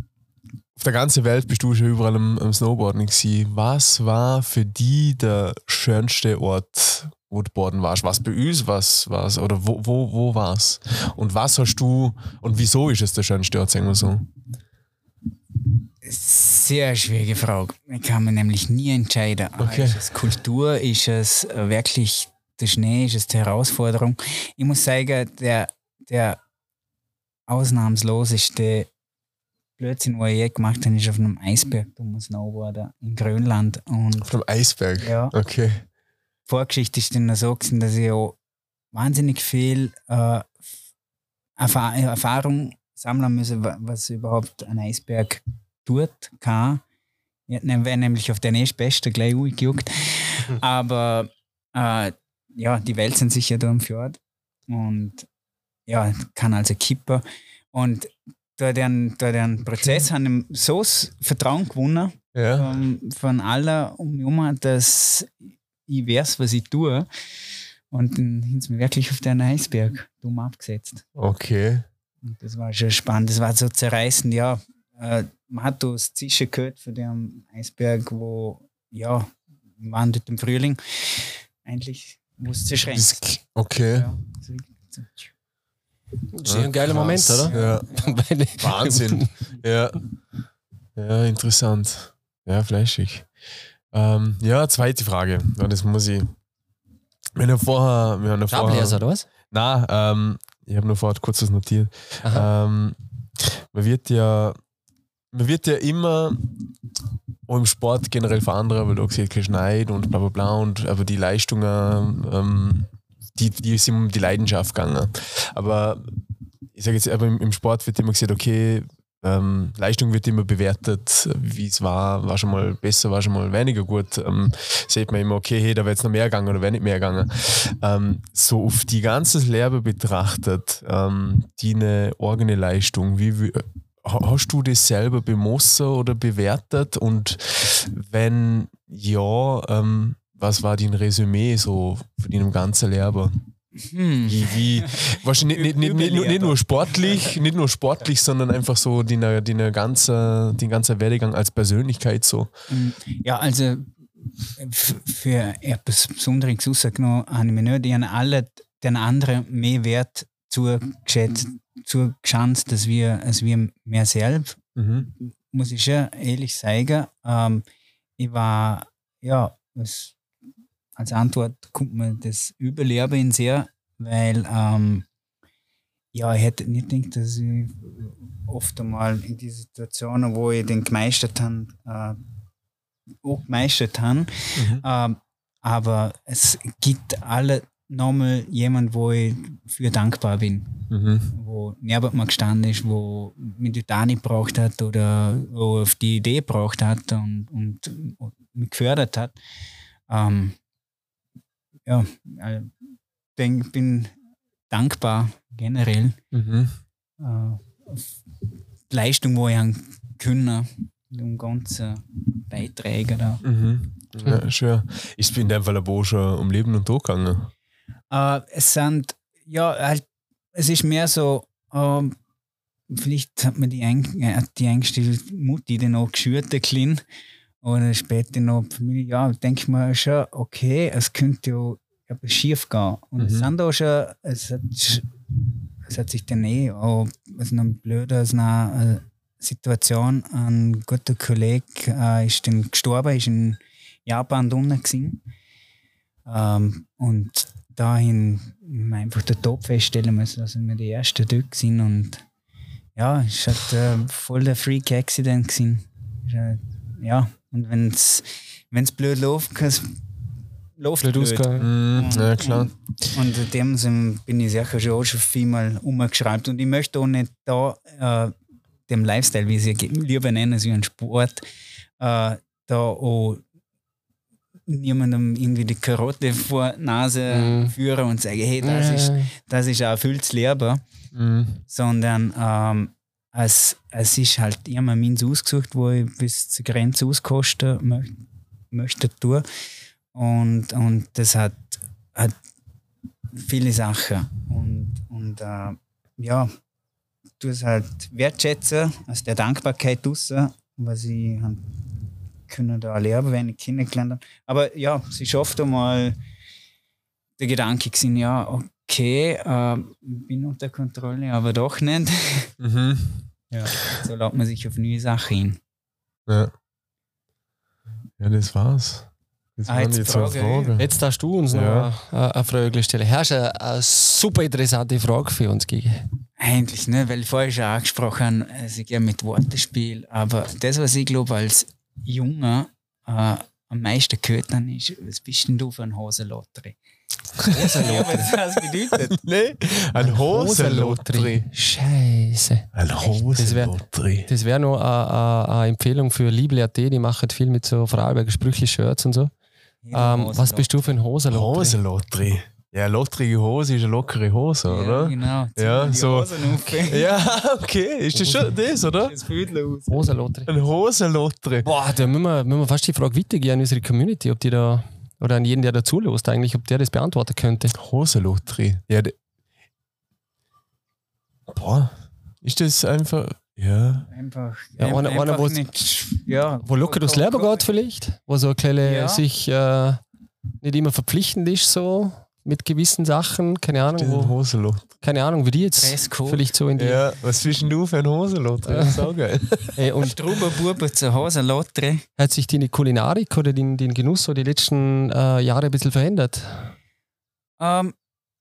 auf der ganzen Welt bist du schon überall am, am Snowboarden gewesen. Was war für die der schönste Ort, wo du boarden warst? Was bei uns, was war's? Oder wo, wo, wo war's? Und was hast du, und wieso ist es der schönste Ort, sagen wir so? Sehr schwierige Frage. Ich kann mir nämlich nie entscheiden. Okay. Ist es Kultur? Ist es wirklich der Schnee? Ist es die Herausforderung? Ich muss sagen, der, der ausnahmsloseste Blödsinn, was ich je gemacht habe, ist auf einem Eisberg um Snowboarden in Grönland. Und Auf dem Eisberg. ja, Okay. Vorgeschichte ist dann so gewesen, dass ich auch wahnsinnig viel äh, Erfa Erfahrung sammeln müssen, wa- was überhaupt ein Eisberg tut, kann. Ich wäre nämlich auf den erstbesten gleich gejuckt. Aber äh, ja, die wälzen sich ja da im Fjord und ja, kann also kippen. Und durch den, durch den Prozess haben ich so das Vertrauen gewonnen, Ja. von, von allen um mich herum, dass ich weiß, was ich tue. Und dann haben sie mich wirklich auf den Eisberg dumm abgesetzt. Okay. Und das war schon spannend. Das war so zerreißend, ja. Äh, man hat da das Zischen gehört von dem Eisberg, wo, ja, wir waren dort im Frühling, eigentlich, wo es zerschränkt. Okay. Ja, so. Das ist ein geiler Moment, oder? Ja. Weil- Wahnsinn. Ja. Ja, interessant. Ja, fleischig. Ähm, ja, zweite Frage. Ja, das muss ich. Wir haben vorher. Wir haben ja vorher oder was? Nein, ähm, ich habe nur vorher kurz was notiert. Ähm, man wird ja, man wird ja immer auch im Sport generell für andere, weil du gesagt hast, Schneid und bla bla bla und aber die Leistungen, ähm, die, die sind um die Leidenschaft gegangen. Aber ich sage jetzt, aber im, im Sport wird immer gesagt, okay, ähm, Leistung wird immer bewertet, wie es war, war schon mal besser, war schon mal weniger gut. Ähm, sieht man immer, okay, hey, da wäre jetzt noch mehr gegangen oder wäre nicht mehr gegangen. Ähm, so auf die ganze Lehre betrachtet, ähm, deine eigene Leistung, wie, wie ha- hast du das selber bemossen oder bewertet? Und wenn ja, ähm, was war dein Resümee so von deinem ganzen Lehrer? Hm. Wie, wie wahrscheinlich nicht, nicht, nicht, nicht, nur sportlich, nicht nur sportlich, sondern einfach so deine, deine ganze, den ganzen Werdegang als Persönlichkeit so. Mm, Ja, also für etwas Besonderes rausgenommen habe ich mir nicht. Ich habe alle den anderen mehr Wert zugeschätzt, zugeschanzt, als wir, als wir mir selbst. Mhm. Muss ich schon ehrlich sagen. Ähm, ich war, ja, als, als Antwort kommt mir das Überleben sehr, weil ähm, ja, ich hätte nicht gedacht, dass ich oft einmal in die Situationen, wo ich den gemeistert habe, äh, auch gemeistert habe. Mhm. Ähm, aber es gibt alle nochmal jemand, wo ich für dankbar bin, Mhm. wo neben mir gestanden ist, wo mich auch nicht gebraucht hat oder wo auf die Idee gebraucht hat und, und, und mich gefördert hat. Ähm, ja, ich denk, bin dankbar generell. Mhm. Äh, Leistung, wo ich haben können, um ganzen Beiträge da. Mhm. Ja, schön. Ist in dem Fall aber auch schon um Leben und Tod gegangen. Äh, es sind, ja, halt, es ist mehr so, ähm, vielleicht hat mir die, ein, äh, die eingestellte Mutti dann auch geschürt, der Klein, oder später noch die Familie, ja, denke ich mir schon, okay, es könnte ja etwas schief gehen. Und es Mhm. sind auch schon, es hat, es hat sich dann eh auch, was noch blöder als eine äh, Situation, ein guter Kollege äh, ist dann gestorben, ist in Japan unten gewesen. Ähm, und dahin einfach den Top feststellen müssen, dass wir die ersten dort sind und ja, es hat äh, voll der Freak Accident gewesen. Äh, Ja, und wenn es wenn's blöd läuft, kann es läuft Blöd blöd. Mhm. Ja, klar. Und in dem Sinn bin ich sicher schon, auch schon vielmal umgeschreibt. Und ich möchte auch nicht da äh, dem Lifestyle, wie sie lieber nennen, wie ein Sport, äh, da auch niemandem irgendwie die Karotte vor Nase Mhm. führen und sagen, hey, das, ist, das ist ein erfülltes Leben, Mhm. sondern ähm, es, es ist halt immer meins ausgesucht, wo ich bis zur Grenze auskosten möchte, möchte tun. Und, und das hat, hat viele Sachen. Und, und äh, ja, du es halt wertschätzen, aus der Dankbarkeit raus, was ich können da erleben, wenn ich kennengelernt habe. Aber ja, es ist oft einmal der Gedanke gewesen, ja, okay, äh, bin unter Kontrolle, aber doch nicht. Mhm. Ja. So lässt man sich auf neue Sachen hin. Ja. Ja, das war's. Das Ah, waren jetzt Frage, Fragen. Jetzt darfst du uns Ja. noch eine, eine Frage stellen. Hast du eine, eine super interessante Frage für uns gegeben? Eigentlich, ne? weil ich vorher schon angesprochen habe, also ich gehe mit Wortespiel, aber das, was ich glaube, als Junger äh, am meisten gehört habe, ist, was bist denn du für ein Hosenlottery? Ja, was das bedeutet? Nee, ein Hosenlottery. Scheiße. Ein Hosenlottery. Das wäre noch eine- eine eine Empfehlung für Liebel.at, die machen viel mit so Vorarlberger Sprüchli-Shirts und so. Ähm, was bist du für ein Hosenlottery? Hosenlottery. Ja, lotterige Hose ist eine lockere Hose, Ja, oder? genau. Ja, Zieh die so-. Ja, okay. Ist das schon das, oder? Das. Hosenlottery. Ein Hosenlottery. Boah, da müssen wir, müssen wir fast die Frage weitergehen an unsere Community, ob die da, oder an jeden, der da zulässt eigentlich, ob der das beantworten könnte. Hosenlottery. Ja, de- Boah. Ist das einfach. Ja. Einfach, Ja, einer- einfach einer, nicht, ja, Wo locker durchs Leben geht vielleicht, wo so ein kleine Ja. sich äh, nicht immer verpflichtend ist so mit gewissen Sachen, keine Ahnung, wo, Hosenlottery. keine Ahnung, wie die jetzt Dresscode. vielleicht so in die Ja, was bist denn du für ein Hosenlottery? Das ist auch geil. Ey, und Struber Buben zu Hause, Lottery. hat sich deine Kulinarik oder den, den Genuss so die letzten äh, Jahre ein bisschen verändert? Ähm,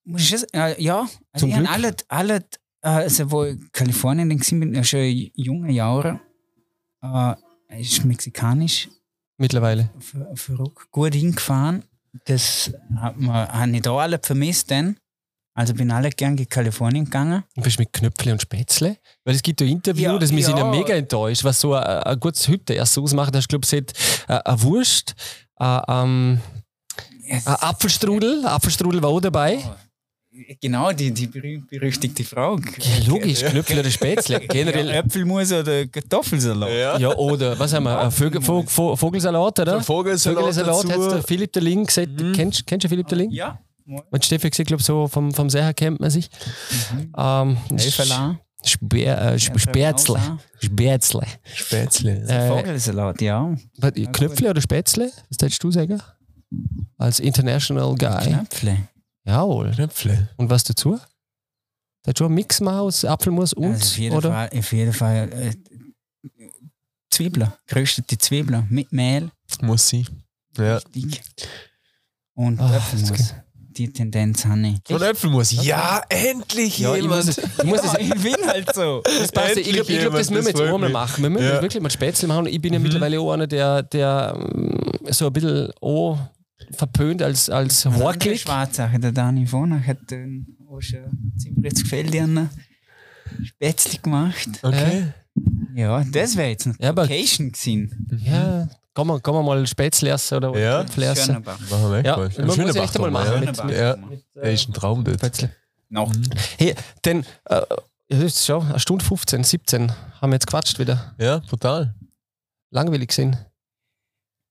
muss ich das, äh, ja, also Zum ich Glück. alle, alle, äh, also wo ich in Kalifornien dann bin, ja schon junge Jahre, äh, ist mexikanisch Mittlerweile. ver- verrückt, gut hingefahren. Das hat man, habe ich da alle vermisst dann. Also bin alle gern in Kalifornien gegangen. Und bist mit Knöpfle und Spätzle? Weil es gibt ein Interview, Ja, das mich sind ja ja. mega enttäuscht, was so ein, ein gutes Hütte erst ausmacht. Da hast du, glaube ich, gesagt, äh, eine Wurst, äh, ähm, Es- ein Apfelstrudel, Apfelstrudel war auch dabei. Genau, die, die berühmt-berüchtigte Frage. Ja, logisch, Knöpfle oder Spätzle. Generell. Ja, Äpfelmus oder Kartoffelsalat. Ja, oder was haben wir? Ein Vögel, Vog, Vog, Vogelsalat, oder? Vogelsalat, Vogelsalat dazu. hat der Philipp der Ling gesagt. Kennst, kennst du Philipp der Ling? Ja. Und Steffi gesagt, glaube so vom, vom Seher kennt man sich. Ähm, Helferla. Speer, äh, Sp- Spätzle. Spätzle. Spätzle. Äh, Vogelsalat, ja. Knöpfle oder Spätzle? Was würdest du sagen? Als International Guy. Knöpfle. Jawohl. Knöpfle. Und was dazu? Da hat schon einen Mix gemacht aus Apfelmus und, Also auf jeden oder? Fall, auf jeden Fall äh, Zwiebeln, geröstete Zwiebeln mit Mehl, Muss sein. Ja. dick. Und Äpfelmus. das Die Tendenz habe ich. Und Äpfelmus. Ja, endlich Ja, ich muss, jemand. ich muss es ich bin halt so. Das passt. Ich glaube, glaub, das jemand, müssen wir jetzt auch mal machen. Wir müssen Ja. wirklich mal Spätzle machen. Ich bin ja mittlerweile auch einer, der, der ähm, so ein bisschen auch verpönt als, als Der Horklick. Schwarzache, der Dani Vonach hat dann auch schon ziemlich gefällt einen Spätzle gemacht. Okay. Ja, das wäre jetzt eine Ja, Location gewesen. Ja, kann man, kann man mal Spätzle essen oder Ja. Äpfel essen. Schönerbach. Machen wir Ja, mal. man muss Schöner echt einmal Bach, machen. ja. Mit, mit, Ja. mit, Er ist ein Traum dort. Spätzle. Noch. Hey, denn, äh, ja, schon eine Stunde 15, 17 haben wir jetzt quatscht wieder. Ja, brutal. Langweilig gesehen.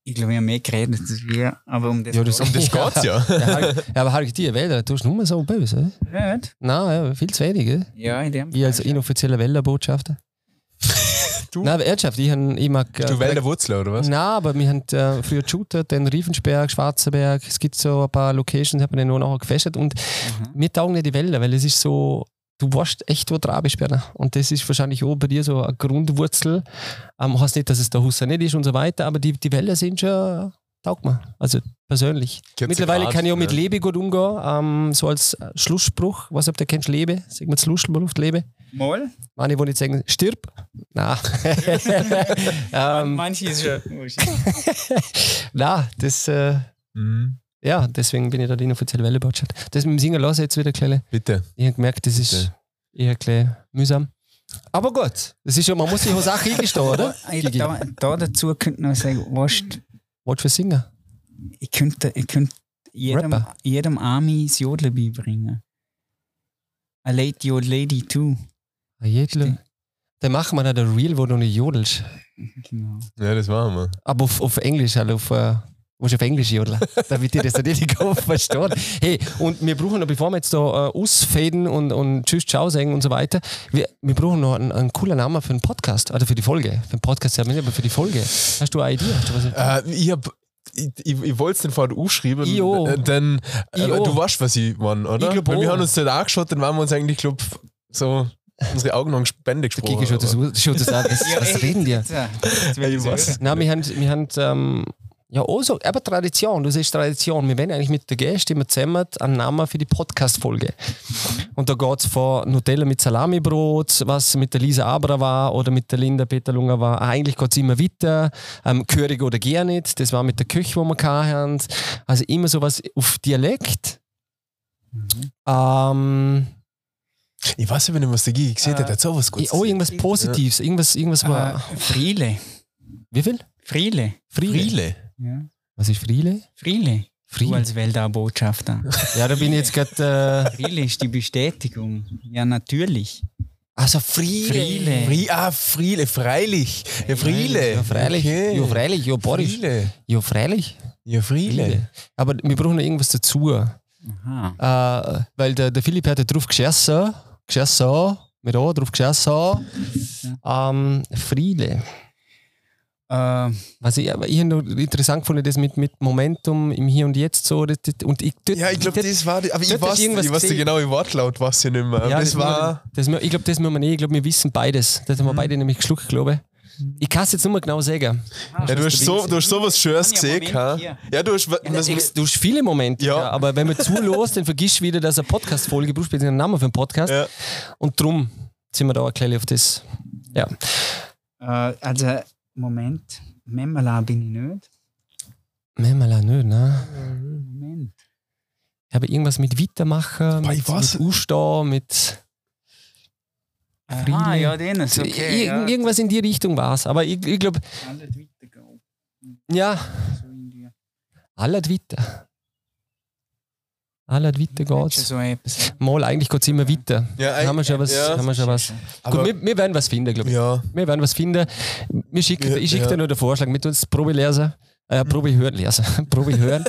Ich glaube, wir haben mehr geredet als wir, aber um das, Ja, das- Um das Ja. geht's ja. Ja, aber Harry, die Wälder, du bist nur so böse. eh? Nicht? Nein, ja, viel zu wenig. eh? Ja, in dem Ich als Fall inoffizieller Wälderbotschafter. Du? Nein, aber ernsthaft, ich, hab- ich mag. Bist du Wälder Wurzler, oder was? Nein, aber wir haben äh, früher geshootet, den Riefensberg, Schwarzenberg. Es gibt so ein paar Locations, hat man den nur nachher gefesselt. Und Mhm. mir taugen nicht die Wälder, weil es ist so, du weißt echt, wo du dran bist, Berner. Und das ist wahrscheinlich auch bei dir so eine Grundwurzel. Ähm, heißt nicht, dass es der Husser nicht ist und so weiter, aber die, die Wälder sind schon, taugt mir. Also persönlich. 40 Mittlerweile Grad, kann ich auch mit ja. Lebe gut umgehen. Ähm, so als äh, Schlussspruch, was ob du kennst, Lebe. Sag mal Schlussspruch, Lebe. Mal? Manche wollen nicht sagen, stirb. Nein. ähm, Manche ist schon. Nein, das, äh, Mhm. Ja, deswegen bin ich da die inoffizielle Wellebotschaft. Das mit dem Singen lasse ich jetzt wieder kleine. Bitte. Ich habe gemerkt, das ist Bitte. eher klein mühsam. Aber gut, das ist schon, man muss sich auch Sachen eingestehen, oder? Da, da dazu könnte noch sagen, weißt, Was für Singer? ich könnte, ich könnte jedem, Rapper. jedem Army das Jodeln beibringen. A late your lady too. Ah, Jedle. Dann machen wir da der Real, wo du nicht jodelst. Genau. Ja, das machen wir. Aber auf, auf Englisch, halt auf, äh, musst auf Englisch jodeln, damit ihr das nicht in den Kopf versteht. Hey, und wir brauchen noch, bevor wir jetzt da äh, ausfaden und, und Tschüss, Ciao sagen und so weiter, wir, wir brauchen noch einen, einen coolen Namen für einen Podcast, oder für die Folge. Für den Podcast ja nicht, aber für die Folge. Hast du eine Idee? Hast du was Äh, ich hab. Ich, ich, ich wollte es den vorher aufschreiben, auch. äh, denn äh, du weißt, was ich meine, oder? Ich glaub Weil wir haben uns dort angeschaut, dann waren wir uns eigentlich, glaub, so unsere Augen haben Spende Der gesprochen. Kiki schaut das, schaut das an. Was, was reden die? Ey, ich was? sagen. Nein, wir haben, wir haben ähm, Ja, also, aber Tradition, du siehst Tradition. Wir werden eigentlich mit den Gästen immer zusammen einen Namen für die Podcast-Folge. Und da geht es von Nutella mit Salamibrot, was mit der Lisa Abra war oder mit der Linda Peterlunger war. Eigentlich geht es immer weiter. Ähm, Körig oder gar nicht, das war mit der Küche, wo wir hatten. Also immer sowas auf Dialekt. Ähm, Ich weiß nicht, was dagegen gesehen hat. Äh, Hat sowas gut. oh, irgendwas Positives. Irgendwas, irgendwas Äh, war. Friele. Wie viel? Friele. Friele. Friele. Ja. Was ist Friele? Friele. Du Friele. als Weltau-Botschafter. Ja, da bin ich jetzt gerade. Äh, Friele ist die Bestätigung. Ja, natürlich. also Friele. Friele. Fri ah, Friele, freilich. Ja, Friele. Ja, freilich. Okay. Ja, freilich. Ja, Boris. Friele. Ja, freilich. Ja, Friele. Aber wir brauchen noch irgendwas dazu. Aha. Äh, weil der, der Philipp hat ja drauf geschossen. Geschossen. Mit A drauf geschossen. Ähm, Friede. Äh, Was ich, aber ich habe noch interessant gefunden, das mit, mit Momentum im Hier und Jetzt so. Das, das, und ich, dort- Ja, ich glaube, das war. Aber ich weiß, du weiß die gesehen. genaue Wortlaut, was ich nicht mehr. Ja, das, müssen war. das, ich glaube, das müssen wir nicht. Ich glaube, wir wissen beides. Das haben wir beide nämlich geschluckt, glaube ich. Ich kann es jetzt nicht mehr genau sagen. Ja, du hast, so, du hast sowas Schönes Ja, gesehen, hier. Ja, du hast. Ja, was, du hast viele Momente, Ja. ja. aber wenn man zulässt, dann vergisst du wieder, dass eine Podcast-Folge brauchst, einen Namen für einen Podcast. ja. Und drum sind wir da ein bisschen auf das. Ja. äh, also, Moment. Memala bin ich nicht. Memala nicht, ne? Moment. Ich habe irgendwas mit Weitermachen, mit, weiß- mit Ausstehen, mit Ah, Friede. ja, den ist okay. Ir- ja. irgendwas in die Richtung war es. Aber ich, ich glaube, Alles weitergehen. ja, So in die- alles weiter. Alles weiter Schon geht's. So etwas. Mal, eigentlich geht es immer weiter. Ja, haben wir schon was. ja. haben wir schon was. Gut, wir, wir werden was finden, glaube ich. Ja, Wir werden was finden. Wir schicken, Ja, ich schicke ja. dir nur den Vorschlag, mit uns Probe lesen. Äh, Probe hören, lesen. Probe hören.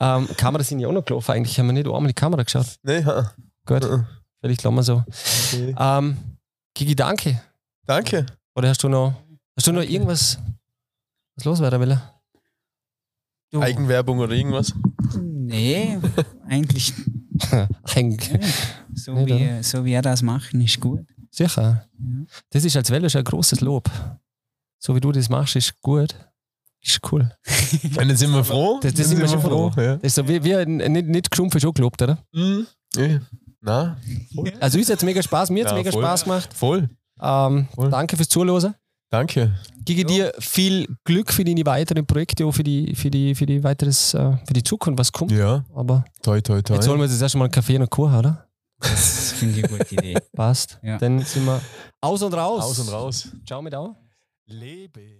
ähm, Kamera sind ja auch noch gelaufen eigentlich. Haben wir nicht einmal die Kamera geschaut. nee, ha. Gut, Mhm. vielleicht lassen wir so. Okay. Ähm, Gigi, danke. Danke. Oder hast du noch, hast du noch irgendwas, was loswerden will? Du, Eigenwerbung oder irgendwas? Nee, eigentlich Eigentlich. nicht. So, Nicht, wie, so wie er das macht, ist gut. Sicher. Ja. Das ist als Welle schon ein großes Lob. So wie du das machst, ist gut. Ist cool. Und dann sind wir froh. Das- das sind wir schon froh. Ja. Das ist so wie, wie nicht, nicht geschumpft, ist auch gelobt, oder? Mhm. Ja. Na, Also uns hat es mega Spaß, mir hat es Ja, mega voll. Spaß gemacht. voll. Ähm, Voll. danke fürs Zuhören. Danke. Gigi dir viel Glück für deine weiteren Projekte, auch für die, für die, für die weiteres, äh, für die Zukunft, was kommt. Ja, Aber toi, toi, toi. jetzt holen wir uns jetzt erstmal einen Kaffee und einen Kuchen, oder? Das finde ich eine gute Idee. Passt. Ja. Dann sind wir aus und raus. Aus und raus. Ciao mit auch. Lebe.